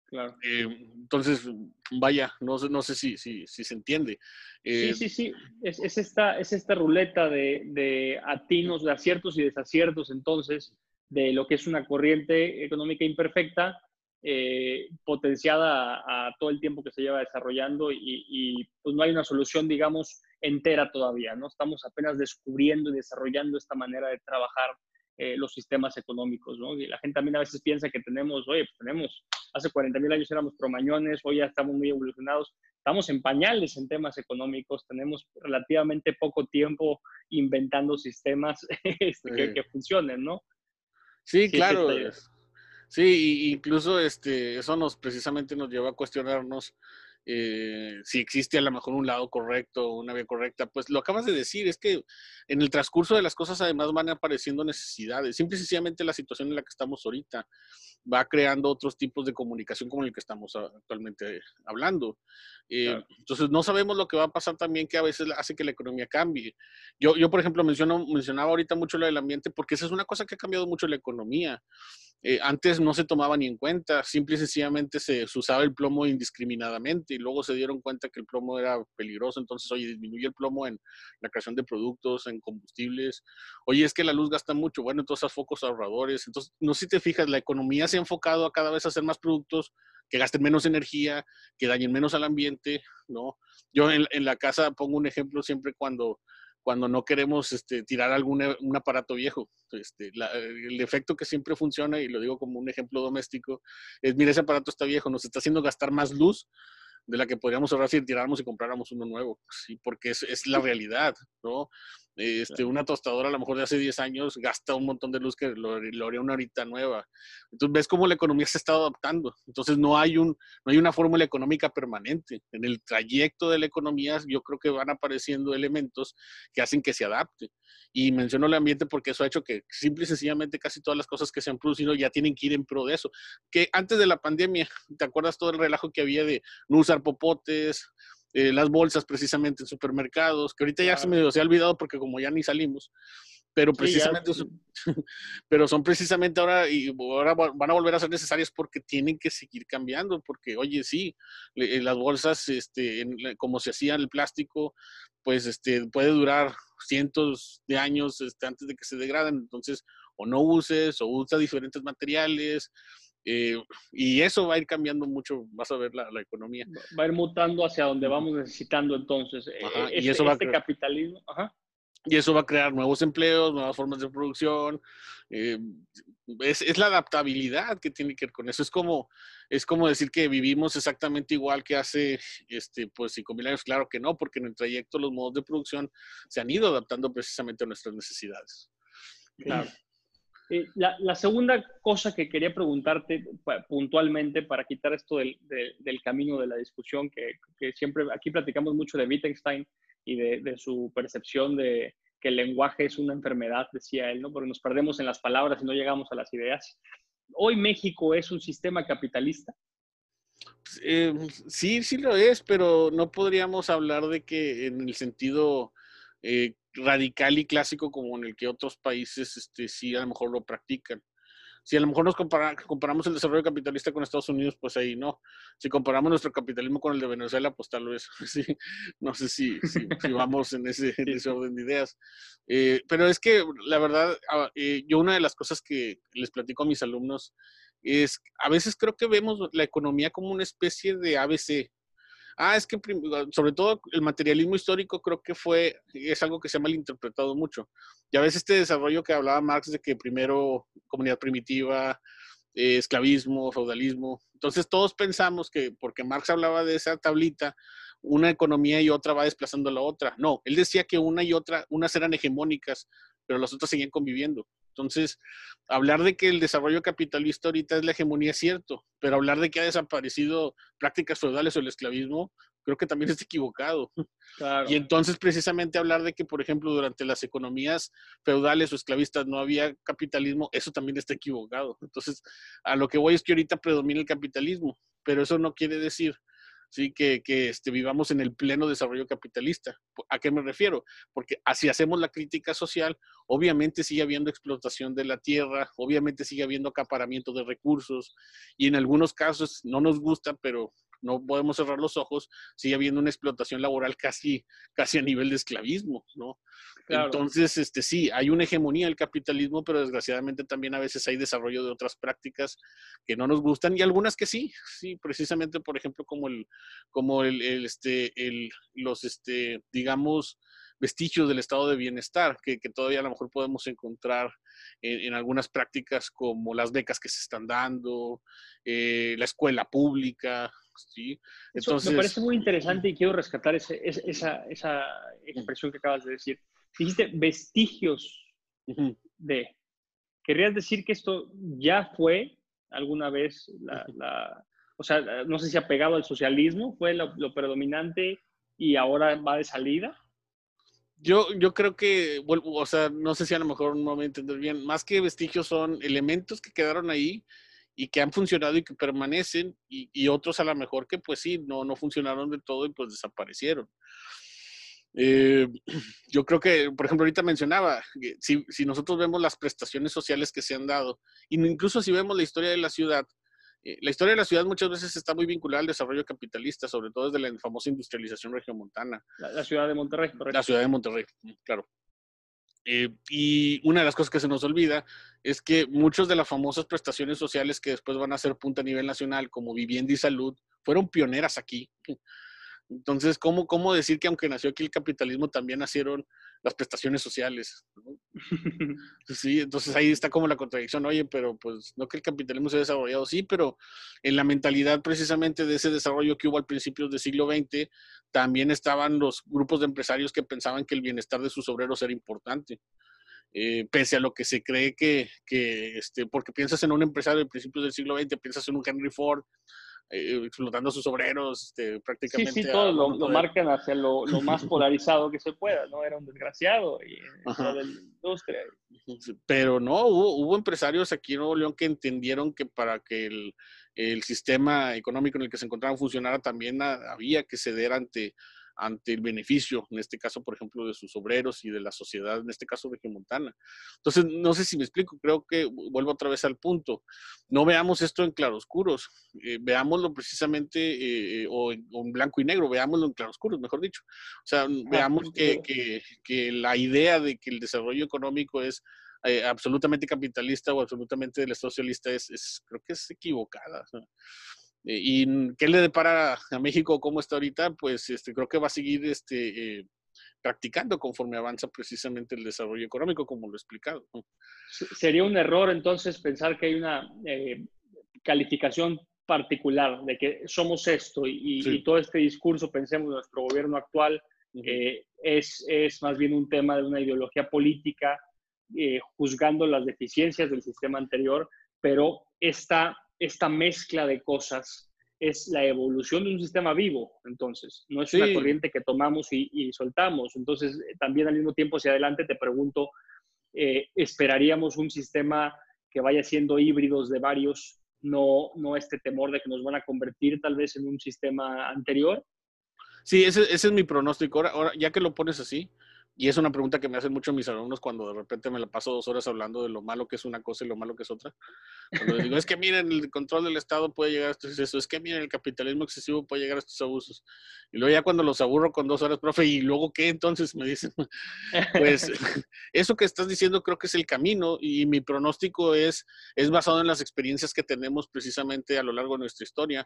Claro. Eh, entonces, vaya, no, no sé si, si, si se entiende. Eh, sí, sí, sí. Es, es, esta, es esta ruleta de, de atinos, de aciertos y desaciertos, entonces, de lo que es una corriente económica imperfecta, eh, potenciada a, a, todo el tiempo que se lleva desarrollando y, y, pues no hay una solución, digamos, entera todavía, ¿no? Estamos apenas descubriendo y desarrollando esta manera de trabajar eh, los sistemas económicos, ¿no? Y la gente también a veces piensa que tenemos, oye, pues tenemos, hace 40 mil años éramos promañones, hoy ya estamos muy evolucionados, estamos en pañales en temas económicos, tenemos relativamente poco tiempo inventando sistemas [laughs] este, sí. que, que, funcionen, ¿no? Sí, sí claro. Sí, incluso este, eso nos precisamente nos lleva a cuestionarnos eh, si existe a lo mejor un lado correcto una vía correcta, pues lo acabas de decir, es que en el transcurso de las cosas además van apareciendo necesidades, simple y sencillamente la situación en la que estamos ahorita va creando otros tipos de comunicación como el que estamos actualmente hablando. Eh, claro. Entonces no sabemos lo que va a pasar también que a veces hace que la economía cambie. Yo, yo por ejemplo, menciono, mencionaba ahorita mucho lo del ambiente porque esa es una cosa que ha cambiado mucho la economía. Eh, antes no se tomaba ni en cuenta, simple y sencillamente se, usaba el plomo indiscriminadamente y luego se dieron cuenta que el plomo era peligroso, entonces, oye, disminuye el plomo en la creación de productos, en combustibles, oye, es que la luz gasta mucho, bueno, entonces focos ahorradores, entonces, no sé si te fijas, la economía se ha enfocado a cada vez hacer más productos que gasten menos energía, que dañen menos al ambiente, ¿no? Yo en la casa pongo un ejemplo siempre cuando cuando no queremos este, tirar algún un aparato viejo. Este, el efecto que siempre funciona, y lo digo como un ejemplo doméstico, es, mira, ese aparato está viejo, nos está haciendo gastar más luz de la que podríamos ahorrar si tiráramos y compráramos uno nuevo, sí, porque es, es la realidad, ¿no? Este, una tostadora a lo mejor de hace 10 años gasta un montón de luz que lo, lo, haría una ahorita nueva. Entonces ves cómo la economía se está adaptando. Entonces no hay, un, no hay una fórmula económica permanente. En el trayecto de la economía yo creo que van apareciendo elementos que hacen que se adapte. Y menciono el ambiente porque eso ha hecho que simple y sencillamente casi todas las cosas que se han producido ya tienen que ir en pro de eso. Que antes de la pandemia, ¿te acuerdas todo el relajo que había de no usar popotes? eh, las bolsas precisamente en supermercados, que ahorita ya se me se ha olvidado porque como ya ni salimos, pero precisamente, sí, [laughs] pero son precisamente ahora y ahora van a volver a ser necesarias porque tienen que seguir cambiando, porque oye, sí, le, las bolsas, este, en, como se hacía el plástico, pues este, puede durar cientos de años este, antes de que se degraden, entonces o no uses o usa diferentes materiales, eh, y eso va a ir cambiando mucho, vas a ver la, la, economía. Va a ir mutando hacia donde vamos necesitando entonces. Ajá, este, y eso va este capitalismo. Ajá. Y eso va a crear nuevos empleos, nuevas formas de producción. Eh, es, es, la adaptabilidad que tiene que ver con eso. Es como, es como decir que vivimos exactamente igual que hace este, pues, 5.000 años. Claro que no, porque en el trayecto los modos de producción se han ido adaptando precisamente a nuestras necesidades. Claro. Eh, la, la, segunda cosa que quería preguntarte puntualmente para quitar esto del, de, del camino de la discusión, que, siempre aquí platicamos mucho de Wittgenstein y de, su percepción de que el lenguaje es una enfermedad, decía él, ¿no? porque nos perdemos en las palabras y no llegamos a las ideas. Hoy México es un sistema capitalista. Eh, sí, sí lo es, pero no podríamos hablar de que en el sentido eh, radical y clásico como en el que otros países este, sí a lo mejor lo practican. Si a lo mejor nos comparamos el desarrollo capitalista con Estados Unidos, pues ahí no. Si comparamos nuestro capitalismo con el de Venezuela, pues tal vez, [laughs] sí, no sé si, si, vamos en ese, orden de ideas. Eh, pero es que la verdad, ah, eh, yo una de las cosas que les platico a mis alumnos es, a veces creo que vemos la economía como una especie de ABC, Ah, es que sobre todo el materialismo histórico creo que fue, es algo que se ha malinterpretado mucho. Ya ves este desarrollo que hablaba Marx de que primero comunidad primitiva, eh, esclavismo, feudalismo. Entonces todos pensamos que porque Marx hablaba de esa tablita, una economía y otra va desplazando a la otra. No, él decía que una y otra, unas eran hegemónicas, pero las otras seguían conviviendo. Entonces, hablar de que el desarrollo capitalista ahorita es la hegemonía es cierto, pero hablar de que ha desaparecido prácticas feudales o el esclavismo, creo que también [laughs] es equivocado. Y entonces, precisamente hablar de que, por ejemplo, durante las economías feudales o esclavistas no había capitalismo, eso también está equivocado. Entonces, a lo que voy es que ahorita predomina el capitalismo, pero eso no quiere decir ¿sí? que, que este, vivamos en el pleno desarrollo capitalista. ¿A qué me refiero? Porque así hacemos la crítica social, obviamente sigue habiendo explotación de la tierra, obviamente sigue habiendo acaparamiento de recursos y en algunos casos no nos gusta, pero no podemos cerrar los ojos, sigue habiendo una explotación laboral casi, casi a nivel de esclavismo, ¿no? Entonces, este, sí, hay una hegemonía del capitalismo, pero desgraciadamente también a veces hay desarrollo de otras prácticas que no nos gustan y algunas que sí, sí, precisamente, por ejemplo, como el, como el, este, el, los, este, digamos, vestigios del estado de bienestar que, todavía a lo mejor podemos encontrar en, algunas prácticas como las becas que se están dando, eh, la escuela pública, ¿sí? Entonces, me parece muy interesante y quiero rescatar esa, esa, expresión que acabas de decir. Dijiste vestigios de. ¿Querrías decir que esto ya fue alguna vez la, o sea, no sé si ha pegado al socialismo, fue lo, predominante y ahora va de salida? Yo, yo creo que, o sea, no sé si a lo mejor no me entender bien, más que vestigios son elementos que quedaron ahí y que han funcionado y que permanecen y, otros a lo mejor que pues sí, no, no funcionaron de todo y pues desaparecieron. Eh, [clears throat] yo creo que, por ejemplo, ahorita mencionaba, si, si, nosotros vemos las prestaciones sociales que se han dado, y incluso si vemos la historia de la ciudad, eh, la historia de la ciudad muchas veces está muy vinculada al desarrollo capitalista, sobre todo desde la famosa industrialización regiomontana. La, la ciudad de Monterrey, correcto. La ciudad de Monterrey, claro. Eh, y una de las cosas que se nos olvida es que muchas de las famosas prestaciones sociales que después van a ser punta a nivel nacional, como vivienda y salud, fueron pioneras aquí. [laughs] Entonces, ¿cómo, cómo decir que aunque nació aquí el capitalismo, también nacieron las prestaciones sociales? [laughs] Sí, entonces ahí está como la contradicción. Oye, pero pues no que el capitalismo se ha desarrollado, sí, pero en la mentalidad precisamente de ese desarrollo que hubo al principios del siglo XX, también estaban los grupos de empresarios que pensaban que el bienestar de sus obreros era importante. Eh, pese a lo que se cree que, que este, porque piensas en un empresario de principios del siglo XX, piensas en un Henry Ford, eh, explotando a sus obreros, este, prácticamente. Sí, sí, todos lo, marcan hacia lo, más [laughs] polarizado que se pueda, ¿no? Era un desgraciado y de la industria. Pero no, hubo, hubo, empresarios aquí en Nuevo León que entendieron que para que el, el sistema económico en el que se encontraban funcionara también había que ceder ante ante el beneficio, en este caso, por ejemplo, de sus obreros y de la sociedad, en este caso Montana. Entonces, no sé si me explico, creo que vuelvo otra vez al punto. No veamos esto en claroscuros, eh, veámoslo precisamente eh, eh, o, en, blanco y negro, veámoslo en claroscuros, mejor dicho. O sea, veamos que, que, que, la idea de que el desarrollo económico es absolutamente capitalista o absolutamente del socialista es, es, creo que es equivocada. ¿Y qué le depara a México cómo está ahorita? Pues este, creo que va a seguir este, eh, practicando conforme avanza precisamente el desarrollo económico, como lo he explicado. Sería un error entonces pensar que hay una eh, calificación particular de que somos esto y, todo este discurso, pensemos, en nuestro gobierno actual, es, es, más bien un tema de una ideología política, juzgando las deficiencias del sistema anterior, pero esta esta mezcla de cosas es la evolución de un sistema vivo, entonces, no es una corriente que tomamos y, soltamos. Entonces, eh, también al mismo tiempo hacia adelante te pregunto, eh, ¿esperaríamos un sistema que vaya siendo híbridos de varios, no, no este temor de que nos van a convertir tal vez en un sistema anterior? Sí, ese, es mi pronóstico. Ahora, ya que lo pones así, y es una pregunta que me hacen mucho mis alumnos cuando de repente me la paso dos horas hablando de lo malo que es una cosa y lo malo que es otra. Cuando les digo, es que miren, el control del Estado puede llegar a estos excesos, es que miren, el capitalismo excesivo puede llegar a estos abusos. Y luego ya cuando los aburro con dos horas, profe, ¿y luego qué? Entonces me dicen, [laughs] pues eso que estás diciendo creo que es el camino y mi pronóstico es, es basado en las experiencias que tenemos precisamente a lo largo de nuestra historia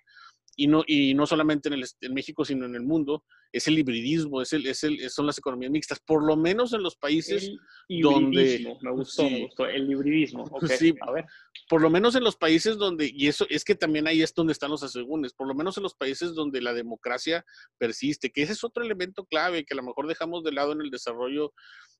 y no, y no solamente en, el, en México, sino en el mundo, es el hibridismo, es el, es el, son las economías mixtas, por lo menos en los países donde... Me gustó, me gustó, el hibridismo. [laughs] Sí, a ver. Por lo menos en los países donde, y eso es que también ahí es donde están los asegúnes, por lo menos en los países donde la democracia persiste, que ese es otro elemento clave que a lo mejor dejamos de lado en el desarrollo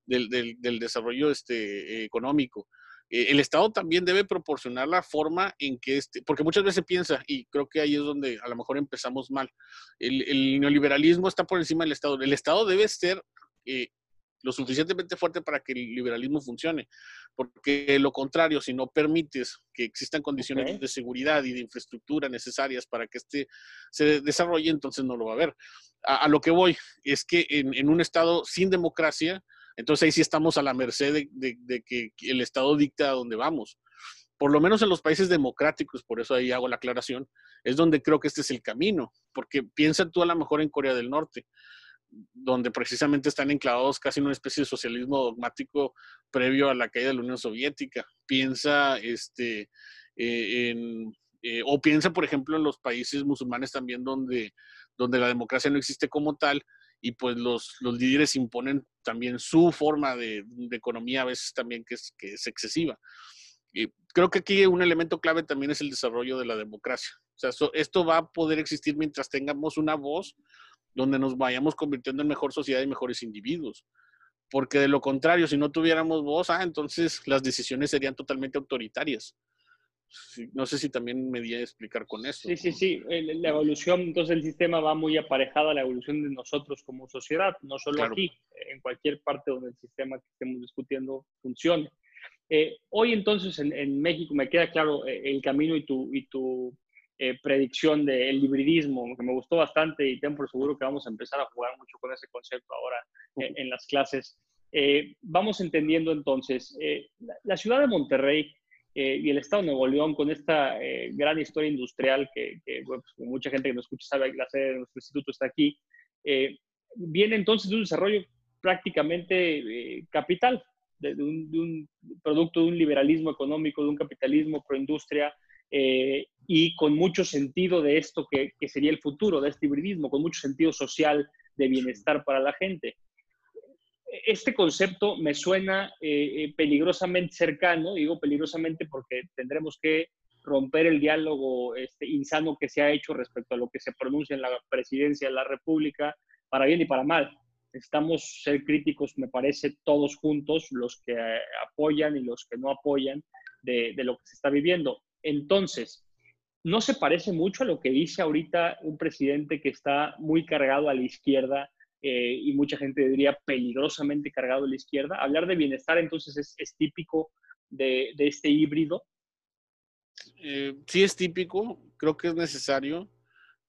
del, del, del desarrollo este, económico. Eh, el Estado también debe proporcionar la forma en que este, porque muchas veces piensa, y creo que ahí es donde a lo mejor empezamos mal, el, neoliberalismo está por encima del Estado. El Estado debe ser eh, lo suficientemente fuerte para que el liberalismo funcione, porque lo contrario, si no permites que existan condiciones de seguridad y de infraestructura necesarias para que este se desarrolle, entonces no lo va a haber. A, lo que voy es que en un Estado sin democracia, entonces ahí sí estamos a la merced de, que el Estado dicta a dónde vamos. Por lo menos en los países democráticos, por eso ahí hago la aclaración, es donde creo que este es el camino, porque piensa tú a lo mejor en Corea del Norte, donde precisamente están enclavados casi en una especie de socialismo dogmático previo a la caída de la Unión Soviética. Piensa este, eh, en, eh, o piensa, por ejemplo, en los países musulmanes también donde, donde la democracia no existe como tal y pues los, los líderes imponen también su forma de, economía a veces también que es, que es excesiva. Y creo que aquí un elemento clave también es el desarrollo de la democracia. O sea, esto va a poder existir mientras tengamos una voz donde nos vayamos convirtiendo en mejor sociedad y mejores individuos. Porque de lo contrario, si no tuviéramos voz, ah, entonces las decisiones serían totalmente autoritarias no sé si también me di a explicar con eso. Sí, sí, sí. La evolución, entonces el sistema va muy aparejado a la evolución de nosotros como sociedad, no solo aquí, en cualquier parte donde el sistema que estemos discutiendo funcione. Eh, hoy entonces en, México me queda claro eh, el camino y tu, y tu eh, predicción del hibridismo, que me gustó bastante y tengo por seguro que vamos a empezar a jugar mucho con ese concepto ahora en las clases. vamos entendiendo entonces, la ciudad de Monterrey eh, y el Estado de Nuevo León con esta eh, gran historia industrial que, pues, mucha gente que nos escucha sabe que la sede de nuestro instituto está aquí, eh, viene entonces de un desarrollo prácticamente capital, de, un, producto de un liberalismo económico, de un capitalismo proindustria y con mucho sentido de esto que, que sería el futuro, de este hibridismo, con mucho sentido social de bienestar para la gente este concepto me suena eh, eh, peligrosamente cercano, digo peligrosamente porque tendremos que romper el diálogo este, insano que se ha hecho respecto a lo que se pronuncia en la presidencia de la República, para bien y para mal. Estamos ser críticos, me parece, todos juntos, los que apoyan y los que no apoyan de, de lo que se está viviendo. Entonces, ¿no se parece mucho a lo que dice ahorita un presidente que está muy cargado a la izquierda eh, y mucha gente diría peligrosamente cargado a la izquierda. Hablar de bienestar entonces es, típico de, este híbrido. Eh, sí es típico, creo que es necesario.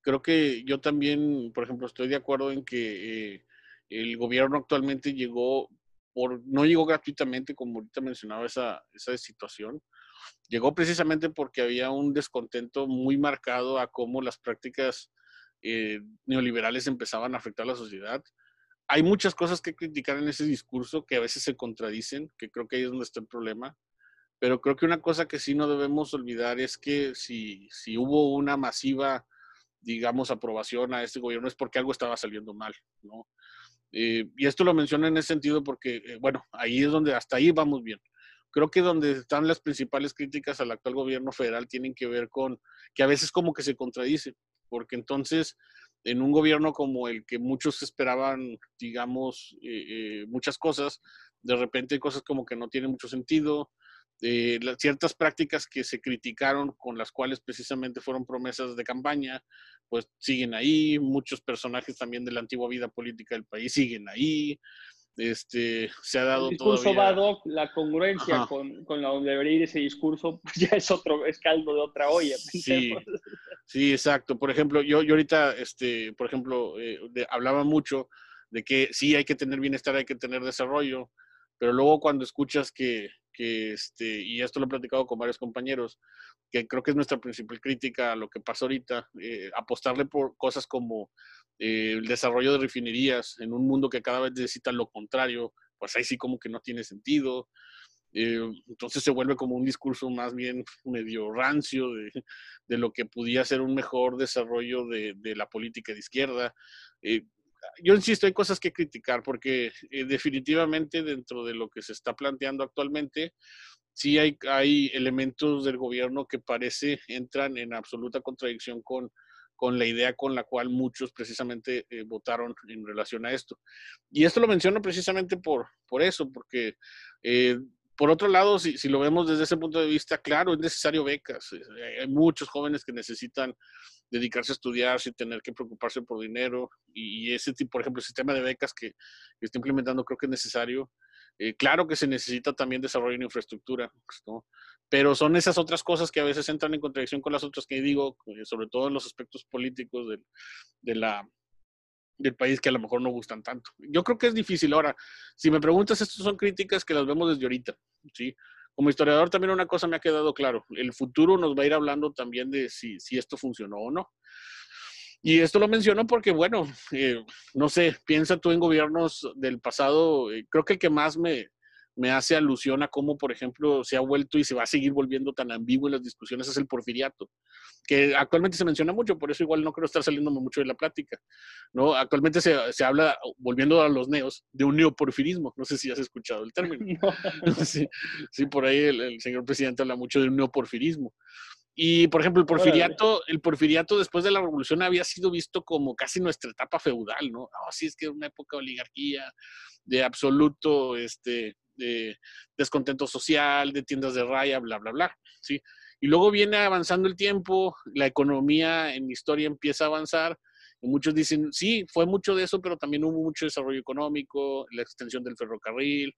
Creo que yo también, por ejemplo, estoy de acuerdo en que eh, el gobierno actualmente llegó, por, no llegó gratuitamente, como ahorita mencionaba esa, esa situación, llegó precisamente porque había un descontento muy marcado a cómo las prácticas eh, neoliberales empezaban a afectar a la sociedad. Hay muchas cosas que criticar en ese discurso que a veces se contradicen, que creo que ahí es donde está el problema. Pero creo que una cosa que sí no debemos olvidar es que si, si hubo una masiva, digamos, aprobación a este gobierno es porque algo estaba saliendo mal, ¿no? Eh, y esto lo menciono en ese sentido porque, eh, bueno, ahí es donde hasta ahí vamos bien. Creo que donde están las principales críticas al actual gobierno federal tienen que ver con que a veces como que se contradice porque entonces en un gobierno como el que muchos esperaban, digamos, eh, eh, muchas cosas, de repente hay cosas como que no tienen mucho sentido, eh, ciertas prácticas que se criticaron, con las cuales precisamente fueron promesas de campaña, pues siguen ahí, muchos personajes también de la antigua vida política del país siguen ahí, este, se ha dado el discurso la congruencia con, con, la donde debería ir ese discurso, [laughs] pues ya es otro, es caldo de otra olla. Sí, sí, exacto. Por ejemplo, yo, yo ahorita, este, por ejemplo, eh, hablaba mucho de que sí hay que tener bienestar, hay que tener desarrollo, pero luego cuando escuchas que, que este, y esto lo he platicado con varios compañeros, que creo que es nuestra principal crítica a lo que pasa ahorita, eh, apostarle por cosas como eh, el desarrollo de refinerías en un mundo que cada vez necesita lo contrario, pues ahí sí como que no tiene sentido. Eh, entonces se vuelve como un discurso más bien medio rancio de, lo que pudiera ser un mejor desarrollo de, la política de izquierda. Eh, yo insisto, hay cosas que criticar porque definitivamente dentro de lo que se está planteando actualmente, sí hay, hay elementos del gobierno que parece entran en absoluta contradicción con, con la idea con la cual muchos precisamente eh, votaron en relación a esto. Y esto lo menciono precisamente por, por eso, porque eh, por otro lado, si, si, lo vemos desde ese punto de vista, claro, es necesario becas. Hay muchos jóvenes que necesitan dedicarse a estudiar sin tener que preocuparse por dinero. Y, ese tipo, por ejemplo, el sistema de becas que, que está implementando creo que es necesario. Eh, claro que se necesita también desarrollo en infraestructura, ¿no? pero son esas otras cosas que a veces entran en contradicción con las otras que digo, eh, sobre todo en los aspectos políticos del país que a lo mejor no gustan tanto. Yo creo que es difícil. Ahora, si me preguntas, estas son críticas que las vemos desde ahorita, ¿sí? Como historiador también una cosa me ha quedado claro, el futuro nos va a ir hablando también de si esto funcionó o no. Y esto lo menciono porque, bueno, eh, no sé, piensa tú en gobiernos del pasado, eh, creo que el que más me, me hace alusión a cómo, por ejemplo, se ha vuelto y se va a seguir volviendo tan ambiguo en las discusiones es el porfiriato, que actualmente se menciona mucho, por eso igual no creo estar saliéndome mucho de la plática. ¿no? Actualmente se, se habla, volviendo a los neos, de un neoporfirismo. No sé si has escuchado el término. [laughs] [laughs] Sí, sí, por ahí el, el, señor presidente habla mucho de un neoporfirismo. Y, por ejemplo, el porfiriato, el porfiriato después de la revolución había sido visto como casi nuestra etapa feudal, ¿no? Así es que era una época de oligarquía, de absoluto este, de descontento social, de tiendas de raya, bla, bla, bla, ¿sí? Y luego viene avanzando el tiempo, la economía en historia empieza a avanzar, y muchos dicen, sí, fue mucho de eso, pero también hubo mucho desarrollo económico, la extensión del ferrocarril,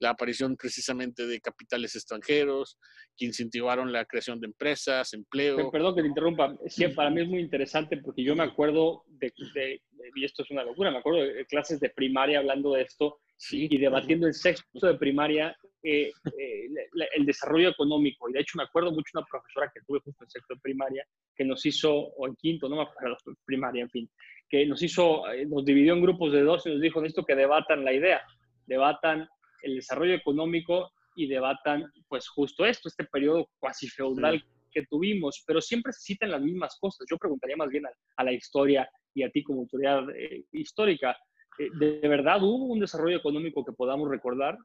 la aparición precisamente de capitales extranjeros que incentivaron la creación de empresas, empleo. Perdón que te interrumpa, sí, para mí es muy interesante porque yo me acuerdo de, de, y esto es una locura, me acuerdo de clases de primaria hablando de esto sí. y debatiendo en sexto de primaria eh, eh, el desarrollo económico. Y de hecho me acuerdo mucho una profesora que tuve justo en sexto de primaria que nos hizo, o en quinto, no me acuerdo, [laughs] primaria, en fin, que nos hizo, eh, nos dividió en grupos de dos y nos dijo esto que debatan la idea, debatan el desarrollo económico y debatan pues justo esto, este periodo cuasi feudal sí. que tuvimos, pero siempre se citan las mismas cosas. Yo preguntaría más bien a, a la historia y a ti como autoridad eh, histórica, eh, ¿de, ¿de, verdad hubo un desarrollo económico que podamos recordar?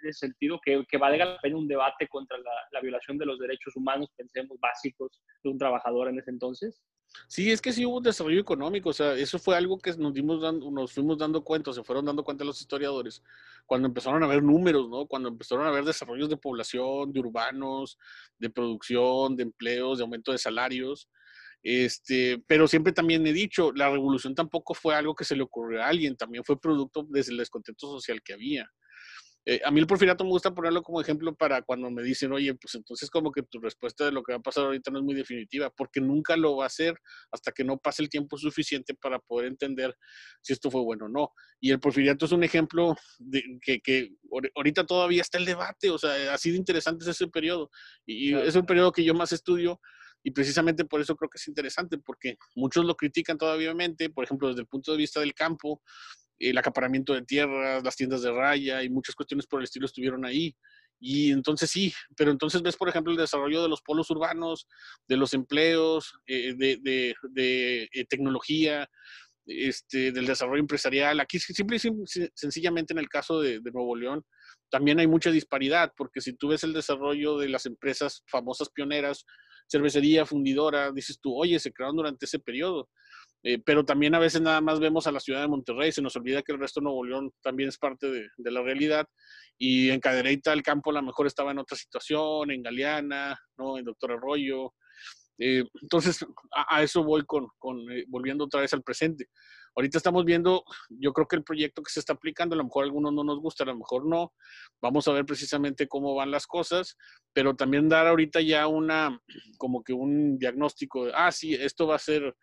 En ese sentido, que, que valga la pena un debate contra la, la violación de los derechos humanos, pensemos, básicos de un trabajador en ese entonces? Sí, es que sí hubo un desarrollo económico, o sea, eso fue algo que nos, dimos dando, nos fuimos dando cuenta, se fueron dando cuenta los historiadores, cuando empezaron a ver números, ¿no? Cuando empezaron a ver desarrollos de población, de urbanos, de producción, de empleos, de aumento de salarios, este, pero siempre también he dicho, la revolución tampoco fue algo que se le ocurrió a alguien, también fue producto desde el descontento social que había. Eh, a mí el porfiriato me gusta ponerlo como ejemplo para cuando me dicen, oye, pues entonces como que tu respuesta de lo que va a pasar ahorita no es muy definitiva, porque nunca lo va a hacer hasta que no pase el tiempo suficiente para poder entender si esto fue bueno o no. Y el porfiriato es un ejemplo de que, que ahorita todavía está el debate, o sea, ha sido interesante ese periodo. Y claro. es un periodo que yo más estudio y precisamente por eso creo que es interesante, porque muchos lo critican todavía, por ejemplo, desde el punto de vista del campo, el acaparamiento de tierras, las tiendas de raya y muchas cuestiones por el estilo estuvieron ahí. Y entonces sí, pero entonces ves, por ejemplo, el desarrollo de los polos urbanos, de los empleos, eh, de, de, eh, tecnología, este, del desarrollo empresarial. Aquí simple y sencillamente en el caso de, de, Nuevo León, también hay mucha disparidad, porque si tú ves el desarrollo de las empresas famosas pioneras, cervecería, fundidora, dices tú, oye, se crearon durante ese periodo. Eh, pero también a veces nada más vemos a la ciudad de Monterrey, se nos olvida que el resto de Nuevo León también es parte de, la realidad. Y en Cadereyta el campo a lo mejor estaba en otra situación, en Galeana, ¿no? en Doctor Arroyo. Eh, entonces, a, a, eso voy con, con eh, volviendo otra vez al presente. Ahorita estamos viendo, yo creo que el proyecto que se está aplicando, a lo mejor a algunos no nos gusta, a lo mejor no. Vamos a ver precisamente cómo van las cosas, pero también dar ahorita ya una, como que un diagnóstico de, ah, sí, esto va a ser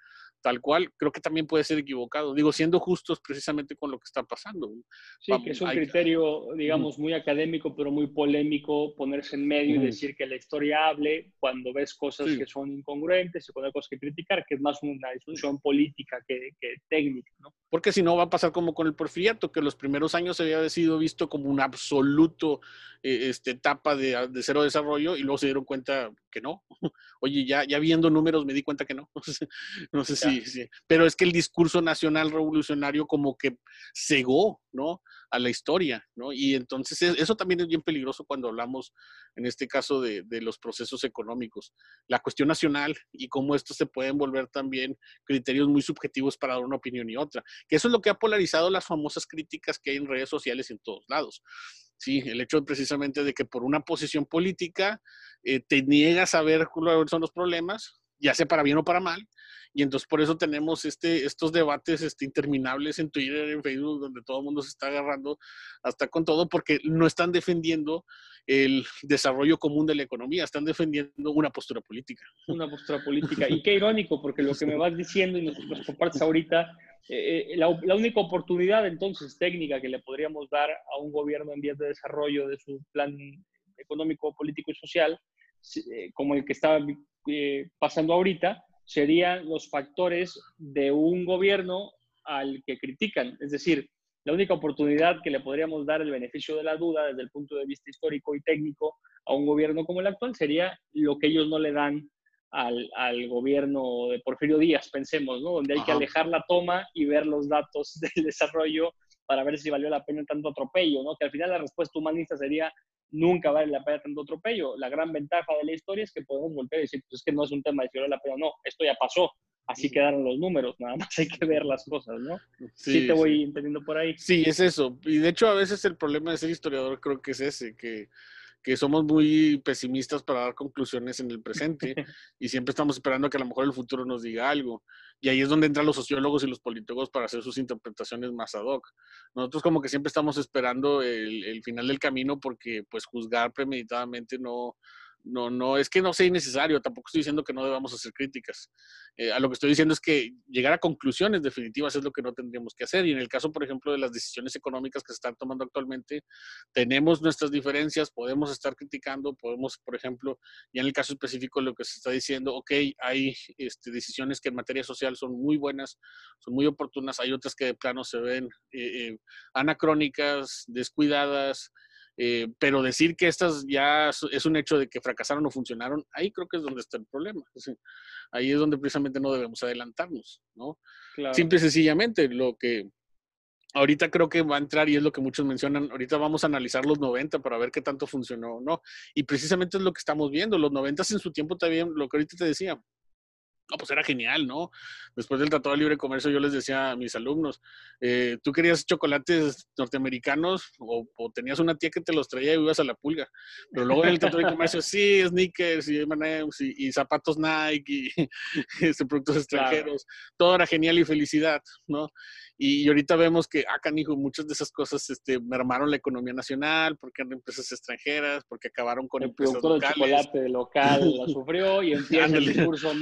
tal cual, creo que también puede ser equivocado. Digo, siendo justos precisamente con lo que está pasando. Sí, que es un criterio, digamos, muy académico, pero muy polémico, ponerse en medio y decir que la historia hable cuando ves cosas que son incongruentes y cuando hay cosas que criticar, que es más una discusión política que, que técnica, ¿no? Porque si no va a pasar como con el porfiriato, que los primeros años se había sido visto como un absoluto eh, este, etapa de, de, cero desarrollo y luego se dieron cuenta que no. [laughs] Oye, ya, ya viendo números me di cuenta que no. [laughs] no sé si, sí. Pero es que el discurso nacional revolucionario como que cegó, ¿no? A la historia, ¿no? Y entonces eso también es bien peligroso cuando hablamos, en este caso, de, de los procesos económicos. La cuestión nacional y cómo estos se pueden volver también criterios muy subjetivos para dar una opinión y otra. Que eso es lo que ha polarizado las famosas críticas que hay en redes sociales en todos lados. Sí, el hecho precisamente de que por una posición política eh, te niegas a ver cuáles son los problemas, ya sea para bien o para mal, y entonces por eso tenemos este, estos debates este, interminables en Twitter, en Facebook, donde todo el mundo se está agarrando hasta con todo, porque no están defendiendo el desarrollo común de la economía, están defendiendo una postura política. Una postura política. Y [laughs] qué irónico, porque lo que me vas diciendo y nos, nos compartes ahorita, eh, eh, la, la, única oportunidad entonces técnica que le podríamos dar a un gobierno en vías de desarrollo de su plan económico, político y social, como el que está eh, pasando ahorita, serían los factores de un gobierno al que critican. Es decir, la única oportunidad que le podríamos dar el beneficio de la duda desde el punto de vista histórico y técnico a un gobierno como el actual sería lo que ellos no le dan al, al gobierno de Porfirio Díaz, pensemos, ¿no? Donde hay Ajá. que alejar la toma y ver los datos [laughs] del desarrollo para ver si valió la pena tanto atropello, ¿no? Que al final la respuesta humanista sería nunca vale la pena tanto atropello. La gran ventaja de la historia es que podemos volver a decir, pues es que no es un tema de si vale la pena, no, esto ya pasó, así quedaron los números, nada más [laughs] hay que ver las cosas, ¿no? Sí, sí te voy sí. entendiendo por ahí. Sí, es eso. Y de hecho a veces el problema de ser historiador creo que es ese, que, que somos muy pesimistas para dar conclusiones en el presente [laughs] y siempre estamos esperando que a lo mejor el futuro nos diga algo. Y ahí es donde entran los sociólogos y los politólogos para hacer sus interpretaciones más ad hoc. Nosotros como que siempre estamos esperando el, el final del camino porque pues juzgar premeditadamente no, no, no, es que no sea innecesario, tampoco estoy diciendo que no debamos hacer críticas. Eh, a lo que estoy diciendo es que llegar a conclusiones definitivas es lo que no tendríamos que hacer. Y en el caso, por ejemplo, de las decisiones económicas que se están tomando actualmente, tenemos nuestras diferencias, podemos estar criticando, podemos, por ejemplo, y en el caso específico lo que se está diciendo, ok, hay este, decisiones que en materia social son muy buenas, son muy oportunas, hay otras que de plano se ven eh, eh, anacrónicas, descuidadas, eh, pero decir que estas ya es un hecho de que fracasaron o funcionaron, ahí creo que es donde está el problema. Ahí es donde precisamente no debemos adelantarnos, ¿no? Claro. Simple y sencillamente, lo que ahorita creo que va a entrar y es lo que muchos mencionan, ahorita vamos a analizar los 90 para ver qué tanto funcionó o no. Y precisamente es lo que estamos viendo, los 90 en su tiempo también, lo que ahorita te decía, no, pues era genial, ¿no? Después del Tratado de Libre Comercio yo les decía a mis alumnos, eh, tú querías chocolates norteamericanos o, o, tenías una tía que te los traía y ibas a la pulga, pero luego en el Tratado de Comercio sí, sneakers y y, y, zapatos Nike y [laughs] este, productos extranjeros, claro. todo era genial y felicidad, ¿no? Y, ahorita vemos que, ah, canijo, muchas de esas cosas este, mermaron la economía nacional porque eran empresas extranjeras, porque acabaron con el empresas locales. El chocolate local la sufrió y [laughs] empieza el discurso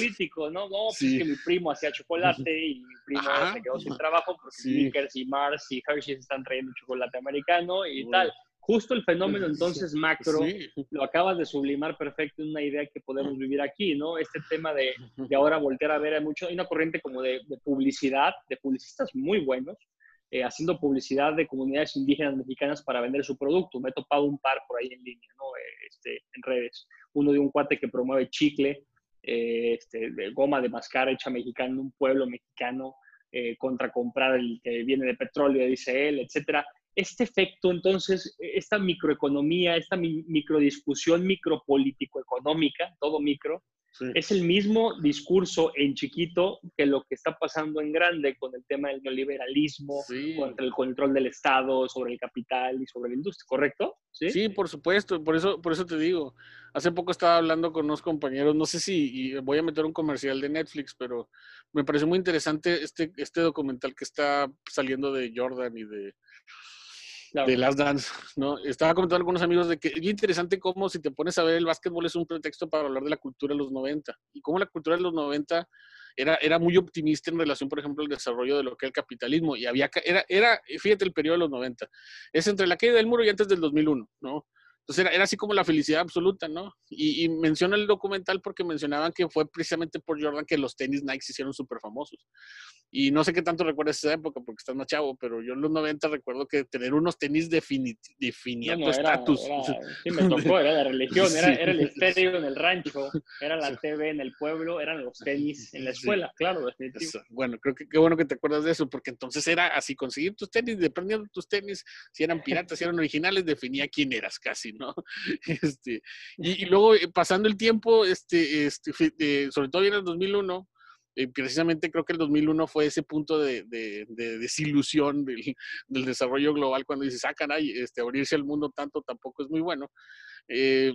micropolítico, ¿no? No, pues sí. que mi primo hacía chocolate y mi primo Ajá. se quedó sin trabajo porque sí. Snickers y Mars y Hershey's están trayendo chocolate americano y Uy. tal. Justo el fenómeno entonces macro sí. lo acabas de sublimar perfecto en una idea que podemos vivir aquí, ¿no? Este tema de, [laughs] de ahora voltear a ver, hay, mucho, hay una corriente como de, de publicidad, de publicistas muy buenos, eh, haciendo publicidad de comunidades indígenas mexicanas para vender su producto. Me he topado un par por ahí en línea, ¿no? Eh, este, en redes. Uno de un cuate que promueve chicle, eh, este, de goma de mascar hecha mexicana en un pueblo mexicano contra comprar el que viene de petróleo, dice él, etcétera este efecto, entonces, esta microeconomía, esta microdiscusión micropolítico-económica, todo micro, sí. es el mismo discurso en chiquito que lo que está pasando en grande con el tema del neoliberalismo, sí. contra el control del Estado, sobre el capital y sobre la industria, ¿correcto? Sí, por supuesto, por eso, por eso te digo. Hace poco estaba hablando con unos compañeros, no sé si voy a meter un comercial de Netflix, pero me pareció muy interesante este, este documental que está saliendo de Jordan y de de Last Dance, ¿no? Estaba comentando a algunos amigos de que es interesante cómo si te pones a ver el básquetbol es un pretexto para hablar de la cultura de los 90 y cómo la cultura de los 90 era, era muy optimista en relación, por ejemplo, al desarrollo de lo que es el capitalismo y había, era, era, fíjate el periodo de los 90, es entre la caída del muro y antes del 2001, ¿no? Entonces era, era, así como la felicidad absoluta, ¿no? Y, y, menciona el documental porque mencionaban que fue precisamente por Jordan que los tenis Nike se hicieron súper famosos. Y no sé qué tanto recuerdas esa época porque estás más chavo, pero yo en los 90 recuerdo que tener unos tenis definía tu estatus. [laughs] sí, me tocó, era la religión, era, era el estéreo en el rancho, era la TV en el pueblo, eran los tenis en la escuela, claro, definitivo. Bueno, creo que qué bueno que te acuerdas de eso, porque entonces era así, conseguir tus tenis, dependiendo de tus tenis, si eran piratas, si eran originales, definía quién eras casi, ¿no? [laughs] Este, y, luego eh, pasando el tiempo, este, este, eh, sobre todo en el 2001, precisamente creo que el 2001 fue ese punto de, de, de desilusión del, del, desarrollo global cuando dices, ah, caray, este, abrirse al mundo tanto tampoco es muy bueno. Eh,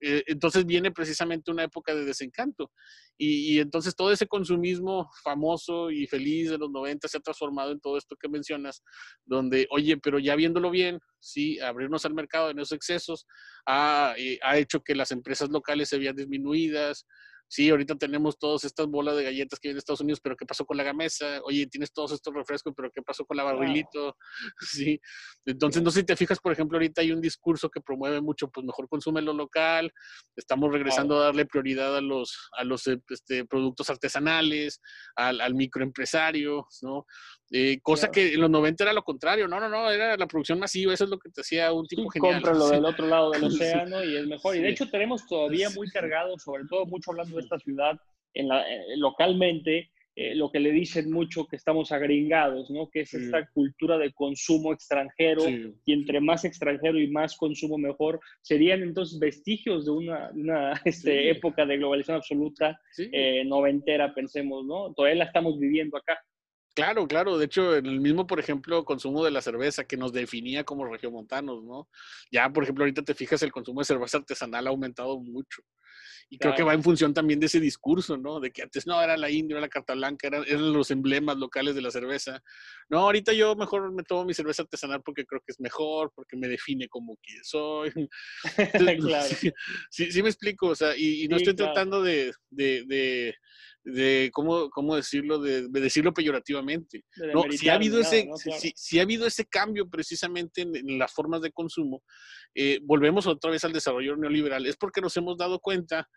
eh, entonces viene precisamente una época de desencanto. Y, y, entonces todo ese consumismo famoso y feliz de los 90 se ha transformado en todo esto que mencionas, donde, oye, pero ya viéndolo bien, sí, abrirnos al mercado en esos excesos ha, eh, ha hecho que las empresas locales se vean disminuidas, sí, ahorita tenemos todas estas bolas de galletas que vienen de Estados Unidos, pero ¿qué pasó con la gamesa? Oye, tienes todos estos refrescos, pero ¿qué pasó con la barrilito? [laughs] Sí. Entonces, no sé si te fijas, por ejemplo, ahorita hay un discurso que promueve mucho, pues mejor consume lo local, estamos regresando a darle prioridad a los, a los este, productos artesanales, al, al microempresario, ¿no? Eh, cosa que en los 90 era lo contrario, no, no, no, era la producción masiva, eso es lo que te hacía un tipo sí, genial. Cómpralo [laughs] del otro lado del [laughs] océano sí. y es mejor. Y de hecho tenemos todavía muy cargado, sobre todo mucho hablando de esta ciudad, en la, eh, localmente, eh, lo que le dicen mucho que estamos agringados, ¿no? Que es sí. esta cultura de consumo extranjero sí. y entre más extranjero y más consumo mejor, serían entonces vestigios de una, una [laughs] este, sí. época de globalización absoluta eh, noventera, pensemos, ¿no? Todavía la estamos viviendo acá. Claro, claro. De hecho, en el mismo, por ejemplo, consumo de la cerveza que nos definía como regiomontanos, ¿no? Ya, por ejemplo, ahorita te fijas, el consumo de cerveza artesanal ha aumentado mucho. Y claro. creo que va en función también de ese discurso, ¿no? De que antes no era la india, era la carta blanca, eran, eran, los emblemas locales de la cerveza. No, ahorita yo mejor me tomo mi cerveza artesanal porque creo que es mejor, porque me define como quien soy. Entonces, [laughs] claro. [laughs] sí, sí, sí, me explico, o sea, y, y no sí, estoy claro. tratando de, de, de de cómo, cómo decirlo, de, de decirlo peyorativamente. De no, si ha habido nada, ese, ¿no? claro. si, si, ha habido ese cambio precisamente en, en las formas de consumo, eh, volvemos otra vez al desarrollo neoliberal, es porque nos hemos dado cuenta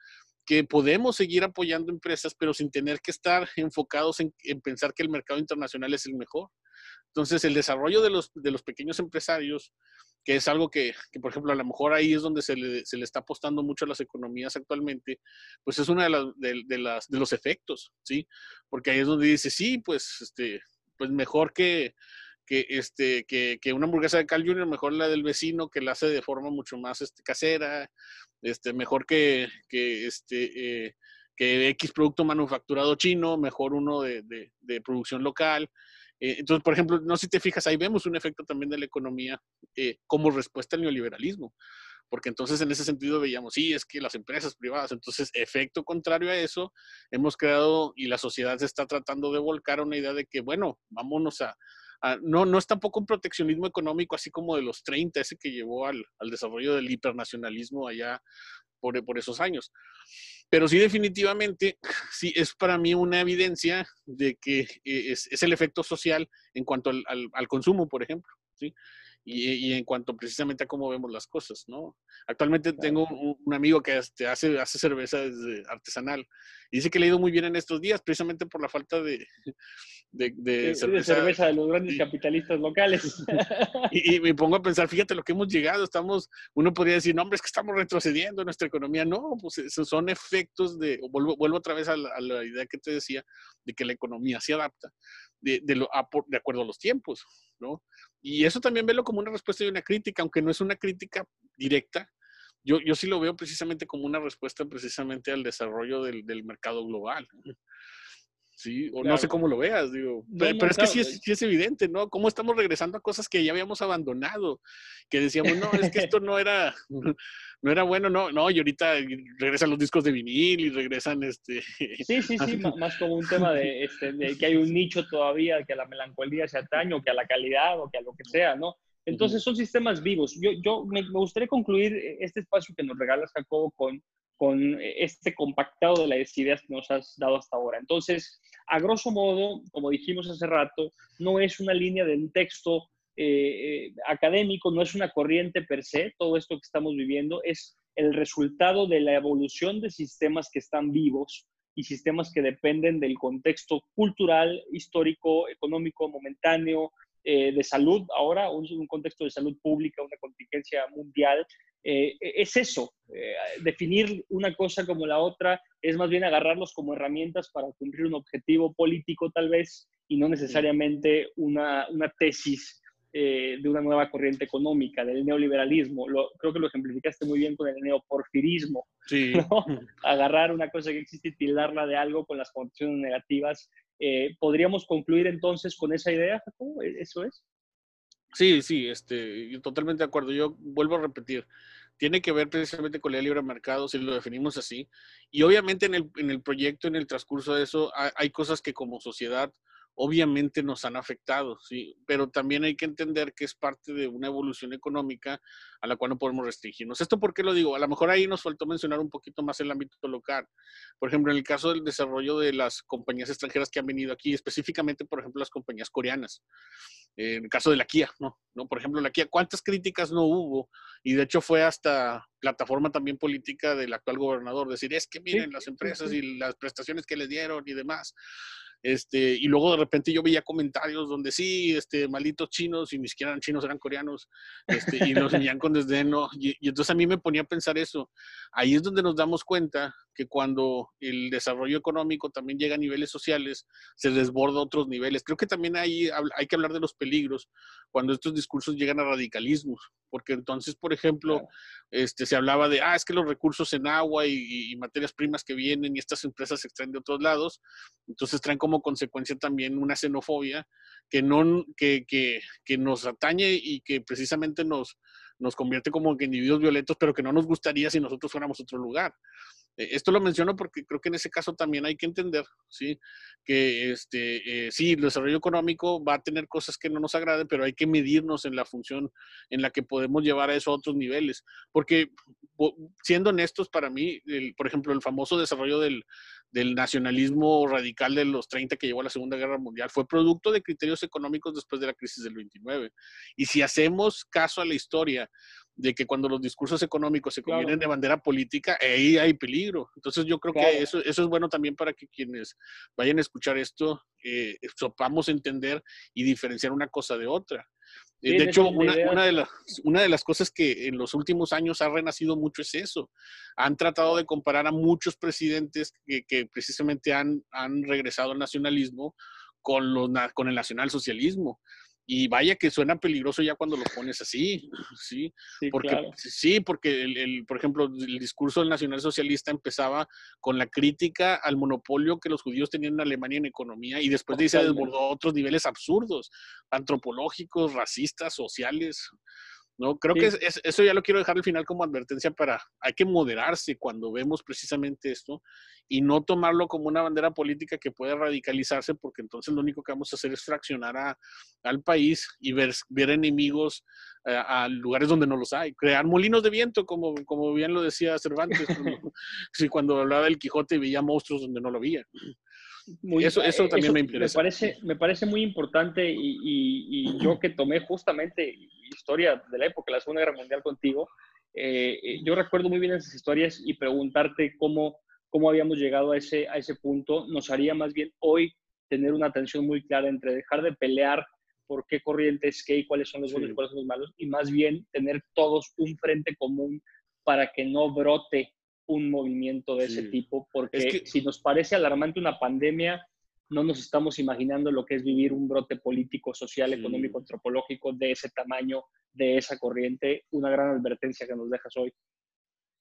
que podemos seguir apoyando empresas, pero sin tener que estar enfocados en, en pensar que el mercado internacional es el mejor. Entonces, el desarrollo de los, de los pequeños empresarios, que es algo que, que, por ejemplo, a lo mejor ahí es donde se le, se le, está apostando mucho a las economías actualmente, pues es uno de, de, las, de los efectos, ¿sí? Porque ahí es donde dice, sí, pues, este, pues mejor que, que, este, que, que, una hamburguesa de Cal Junior, mejor la del vecino, que la hace de forma mucho más este, casera, este, mejor que, que, este, eh, que X producto manufacturado chino, mejor uno de, de, de producción local. Eh, entonces, por ejemplo, no sé si te fijas, ahí vemos un efecto también de la economía eh, como respuesta al neoliberalismo, porque entonces en ese sentido veíamos, sí, es que las empresas privadas, entonces, efecto contrario a eso, hemos creado y la sociedad se está tratando de volcar a una idea de que, bueno, vámonos a, no, no es tampoco un proteccionismo económico así como de los 30, ese que llevó al, al desarrollo del hipernacionalismo allá por, por esos años. Pero sí, definitivamente, sí es para mí una evidencia de que eh, es, el efecto social en cuanto al, al, al consumo, por ejemplo. ¿sí? Y, y, en cuanto precisamente a cómo vemos las cosas, ¿no? Actualmente tengo un, un amigo que este, hace, hace cerveza artesanal y dice que le ha ido muy bien en estos días, precisamente por la falta de, [laughs] de, de, cerveza. de cerveza. de los grandes capitalistas locales. [laughs] [laughs] y, y, me pongo a pensar, fíjate lo que hemos llegado, estamos, uno podría decir, no, hombre, es que estamos retrocediendo en nuestra economía. No, pues esos son efectos de, vuelvo, vuelvo otra vez a la, a la idea que te decía, de que la economía se adapta de, de, lo, a, de acuerdo a los tiempos, ¿no? Y eso también velo como una respuesta y una crítica, aunque no es una crítica directa. Yo, yo sí lo veo precisamente como una respuesta precisamente al desarrollo del, del mercado global. Sí, o claro. no sé cómo lo veas, digo. No, pero, no, pero, es claro. que sí es, sí es, evidente, ¿no? Cómo estamos regresando a cosas que ya habíamos abandonado, que decíamos, no, es que esto no era, no era bueno, no, no, y ahorita regresan los discos de vinil y regresan este. Sí, sí, sí, más como un tema de, este, de, que hay un nicho todavía que a la melancolía se atañe, o que a la calidad, o que a lo que sea, ¿no? Entonces son sistemas vivos. Yo, yo me, gustaría concluir este espacio que nos regalas, Jacobo, con, con este compactado de las ideas que nos has dado hasta ahora. Entonces, a grosso modo, como dijimos hace rato, no es una línea de un texto eh, eh, académico, no es una corriente per se, todo esto que estamos viviendo es el resultado de la evolución de sistemas que están vivos y sistemas que dependen del contexto cultural, histórico, económico, momentáneo, eh, de salud, ahora un, un, contexto de salud pública, una contingencia mundial. es eso, definir una cosa como la otra es más bien agarrarlos como herramientas para cumplir un objetivo político tal vez y no necesariamente una, una tesis eh, de una nueva corriente económica, del neoliberalismo. Lo, creo que lo ejemplificaste muy bien con el neoporfirismo. Sí. [laughs] Agarrar una cosa que existe y tildarla de algo con las condiciones negativas. Eh, ¿Podríamos concluir entonces con esa idea, ¿E-, ¿Eso es? Sí, sí, este, totalmente de acuerdo. Yo vuelvo a repetir, tiene que ver precisamente con el libre mercado, si lo definimos así. Y obviamente en el, en el proyecto, en el transcurso de eso, hay cosas que como sociedad obviamente nos han afectado, sí, pero también hay que entender que es parte de una evolución económica a la cual no podemos restringirnos. ¿Esto por qué lo digo? A lo mejor ahí nos faltó mencionar un poquito más el ámbito local. Por ejemplo, en el caso del desarrollo de las compañías extranjeras que han venido aquí, específicamente, por ejemplo, las compañías coreanas. En el caso de la Kia, ¿no? ¿no? Por ejemplo, la Kia, ¿cuántas críticas no hubo? Y de hecho fue hasta plataforma también política del actual gobernador, decir, es que miren las empresas y las prestaciones que les dieron y demás. Este, y luego de repente yo veía comentarios donde sí, este, malditos chinos, y ni siquiera eran chinos, eran coreanos, este, y los [laughs] veían con desdén, y, y, entonces a mí me ponía a pensar eso. Ahí es donde nos damos cuenta que cuando el desarrollo económico también llega a niveles sociales, se desborda a otros niveles. Creo que también hay, hay que hablar de los peligros cuando estos discursos llegan a radicalismos, porque entonces, por ejemplo, este, se hablaba de, ah, es que los recursos en agua y, y materias primas que vienen y estas empresas se extraen de otros lados, entonces traen como consecuencia también una xenofobia que, no, que, que, que nos atañe y que precisamente nos, nos convierte como en individuos violentos, pero que no nos gustaría si nosotros fuéramos otro lugar. Eh, esto lo menciono porque creo que en ese caso también hay que entender, ¿sí? Que este, eh, sí, el desarrollo económico va a tener cosas que no nos agraden, pero hay que medirnos en la función en la que podemos llevar a eso a otros niveles. Porque, siendo honestos, para mí, por ejemplo, el famoso desarrollo del, del nacionalismo radical de los 30 que llevó a la Segunda Guerra Mundial fue producto de criterios económicos después de la crisis del 29. Y si hacemos caso a la historia de que cuando los discursos económicos se convierten de bandera política, ahí hay peligro. Entonces yo creo que eso, eso es bueno también para que quienes vayan a escuchar esto, eh, sepamos entender y diferenciar una cosa de otra. Eh, de hecho, una, una, de las, una de las cosas que en los últimos años ha renacido mucho es eso. Han tratado de comparar a muchos presidentes que, que precisamente han, han regresado al nacionalismo con, los, con el nacionalsocialismo. Y vaya que suena peligroso ya cuando lo pones así, ¿sí? porque, sí, porque el, el, por ejemplo, el discurso del nacionalsocialista empezaba con la crítica al monopolio que los judíos tenían en Alemania en economía y después de ahí se desbordó a otros niveles absurdos, antropológicos, racistas, sociales. ¿No? Creo que es, eso ya lo quiero dejar al final como advertencia para, hay que moderarse cuando vemos precisamente esto y no tomarlo como una bandera política que puede radicalizarse porque entonces lo único que vamos a hacer es fraccionar a, al país y ver, ver enemigos eh, a lugares donde no los hay, crear molinos de viento, como, como bien lo decía Cervantes, cuando, [laughs] cuando hablaba del Quijote veía monstruos donde no lo había. Eso, eso eh, también me interesa. Me parece, me parece muy importante y, y, yo que tomé justamente historia de la época, la Segunda Guerra Mundial contigo, eh, eh, yo recuerdo muy bien esas historias y preguntarte cómo, cómo habíamos llegado a ese, a ese punto nos haría más bien hoy tener una atención muy clara entre dejar de pelear por qué corrientes qué y cuáles son los buenos y cuáles son los malos, y más bien tener todos un frente común para que no brote un movimiento de ese tipo, porque si nos parece alarmante una pandemia, no nos estamos imaginando lo que es vivir un brote político, social, económico, antropológico de ese tamaño, de esa corriente. Una gran advertencia que nos dejas hoy.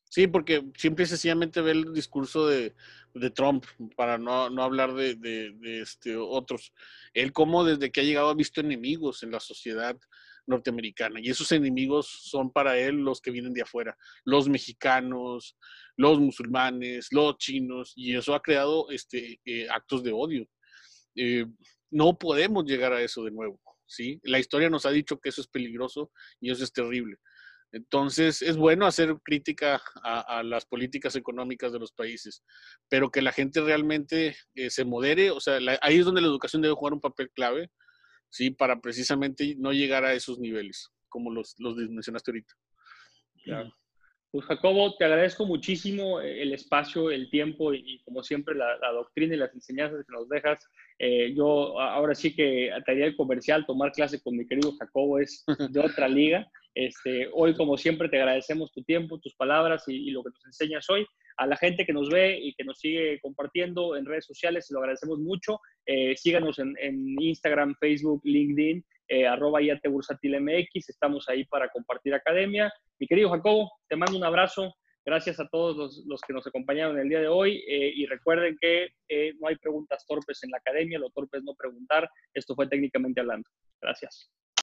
Sí, porque siempre sencillamente ve el discurso de, de Trump, para no, no hablar de, de, de, este, otros. Él como desde que ha llegado ha visto enemigos en la sociedad norteamericana y esos enemigos son para él los que vienen de afuera, los mexicanos, los musulmanes, los chinos y eso ha creado este, eh, actos de odio. Eh, no podemos llegar a eso de nuevo. ¿sí? La historia nos ha dicho que eso es peligroso y eso es terrible. Entonces, es bueno hacer crítica a, las políticas económicas de los países, pero que la gente realmente eh, se modere, o sea, ahí es donde la educación debe jugar un papel clave, ¿sí? Para precisamente no llegar a esos niveles, como los, los mencionaste ahorita. Claro. Pues Jacobo, te agradezco muchísimo eh, el espacio, el tiempo y, como siempre la, doctrina y las enseñanzas que nos dejas. Eh, yo ahora sí que te haría el comercial, tomar clase con mi querido Jacobo es [laughs] de otra liga. Este, hoy, como siempre, te agradecemos tu tiempo, tus palabras y, lo que nos enseñas hoy. A la gente que nos ve y que nos sigue compartiendo en redes sociales, lo agradecemos mucho. Eh, síganos en, Instagram, Facebook, LinkedIn eh, arroba MX, estamos ahí para compartir academia. Mi querido Jacobo, te mando un abrazo. Gracias a todos los, que nos acompañaron el día de hoy eh, y recuerden que no hay preguntas torpes en la academia, lo torpe es no preguntar. Esto fue técnicamente hablando. Gracias.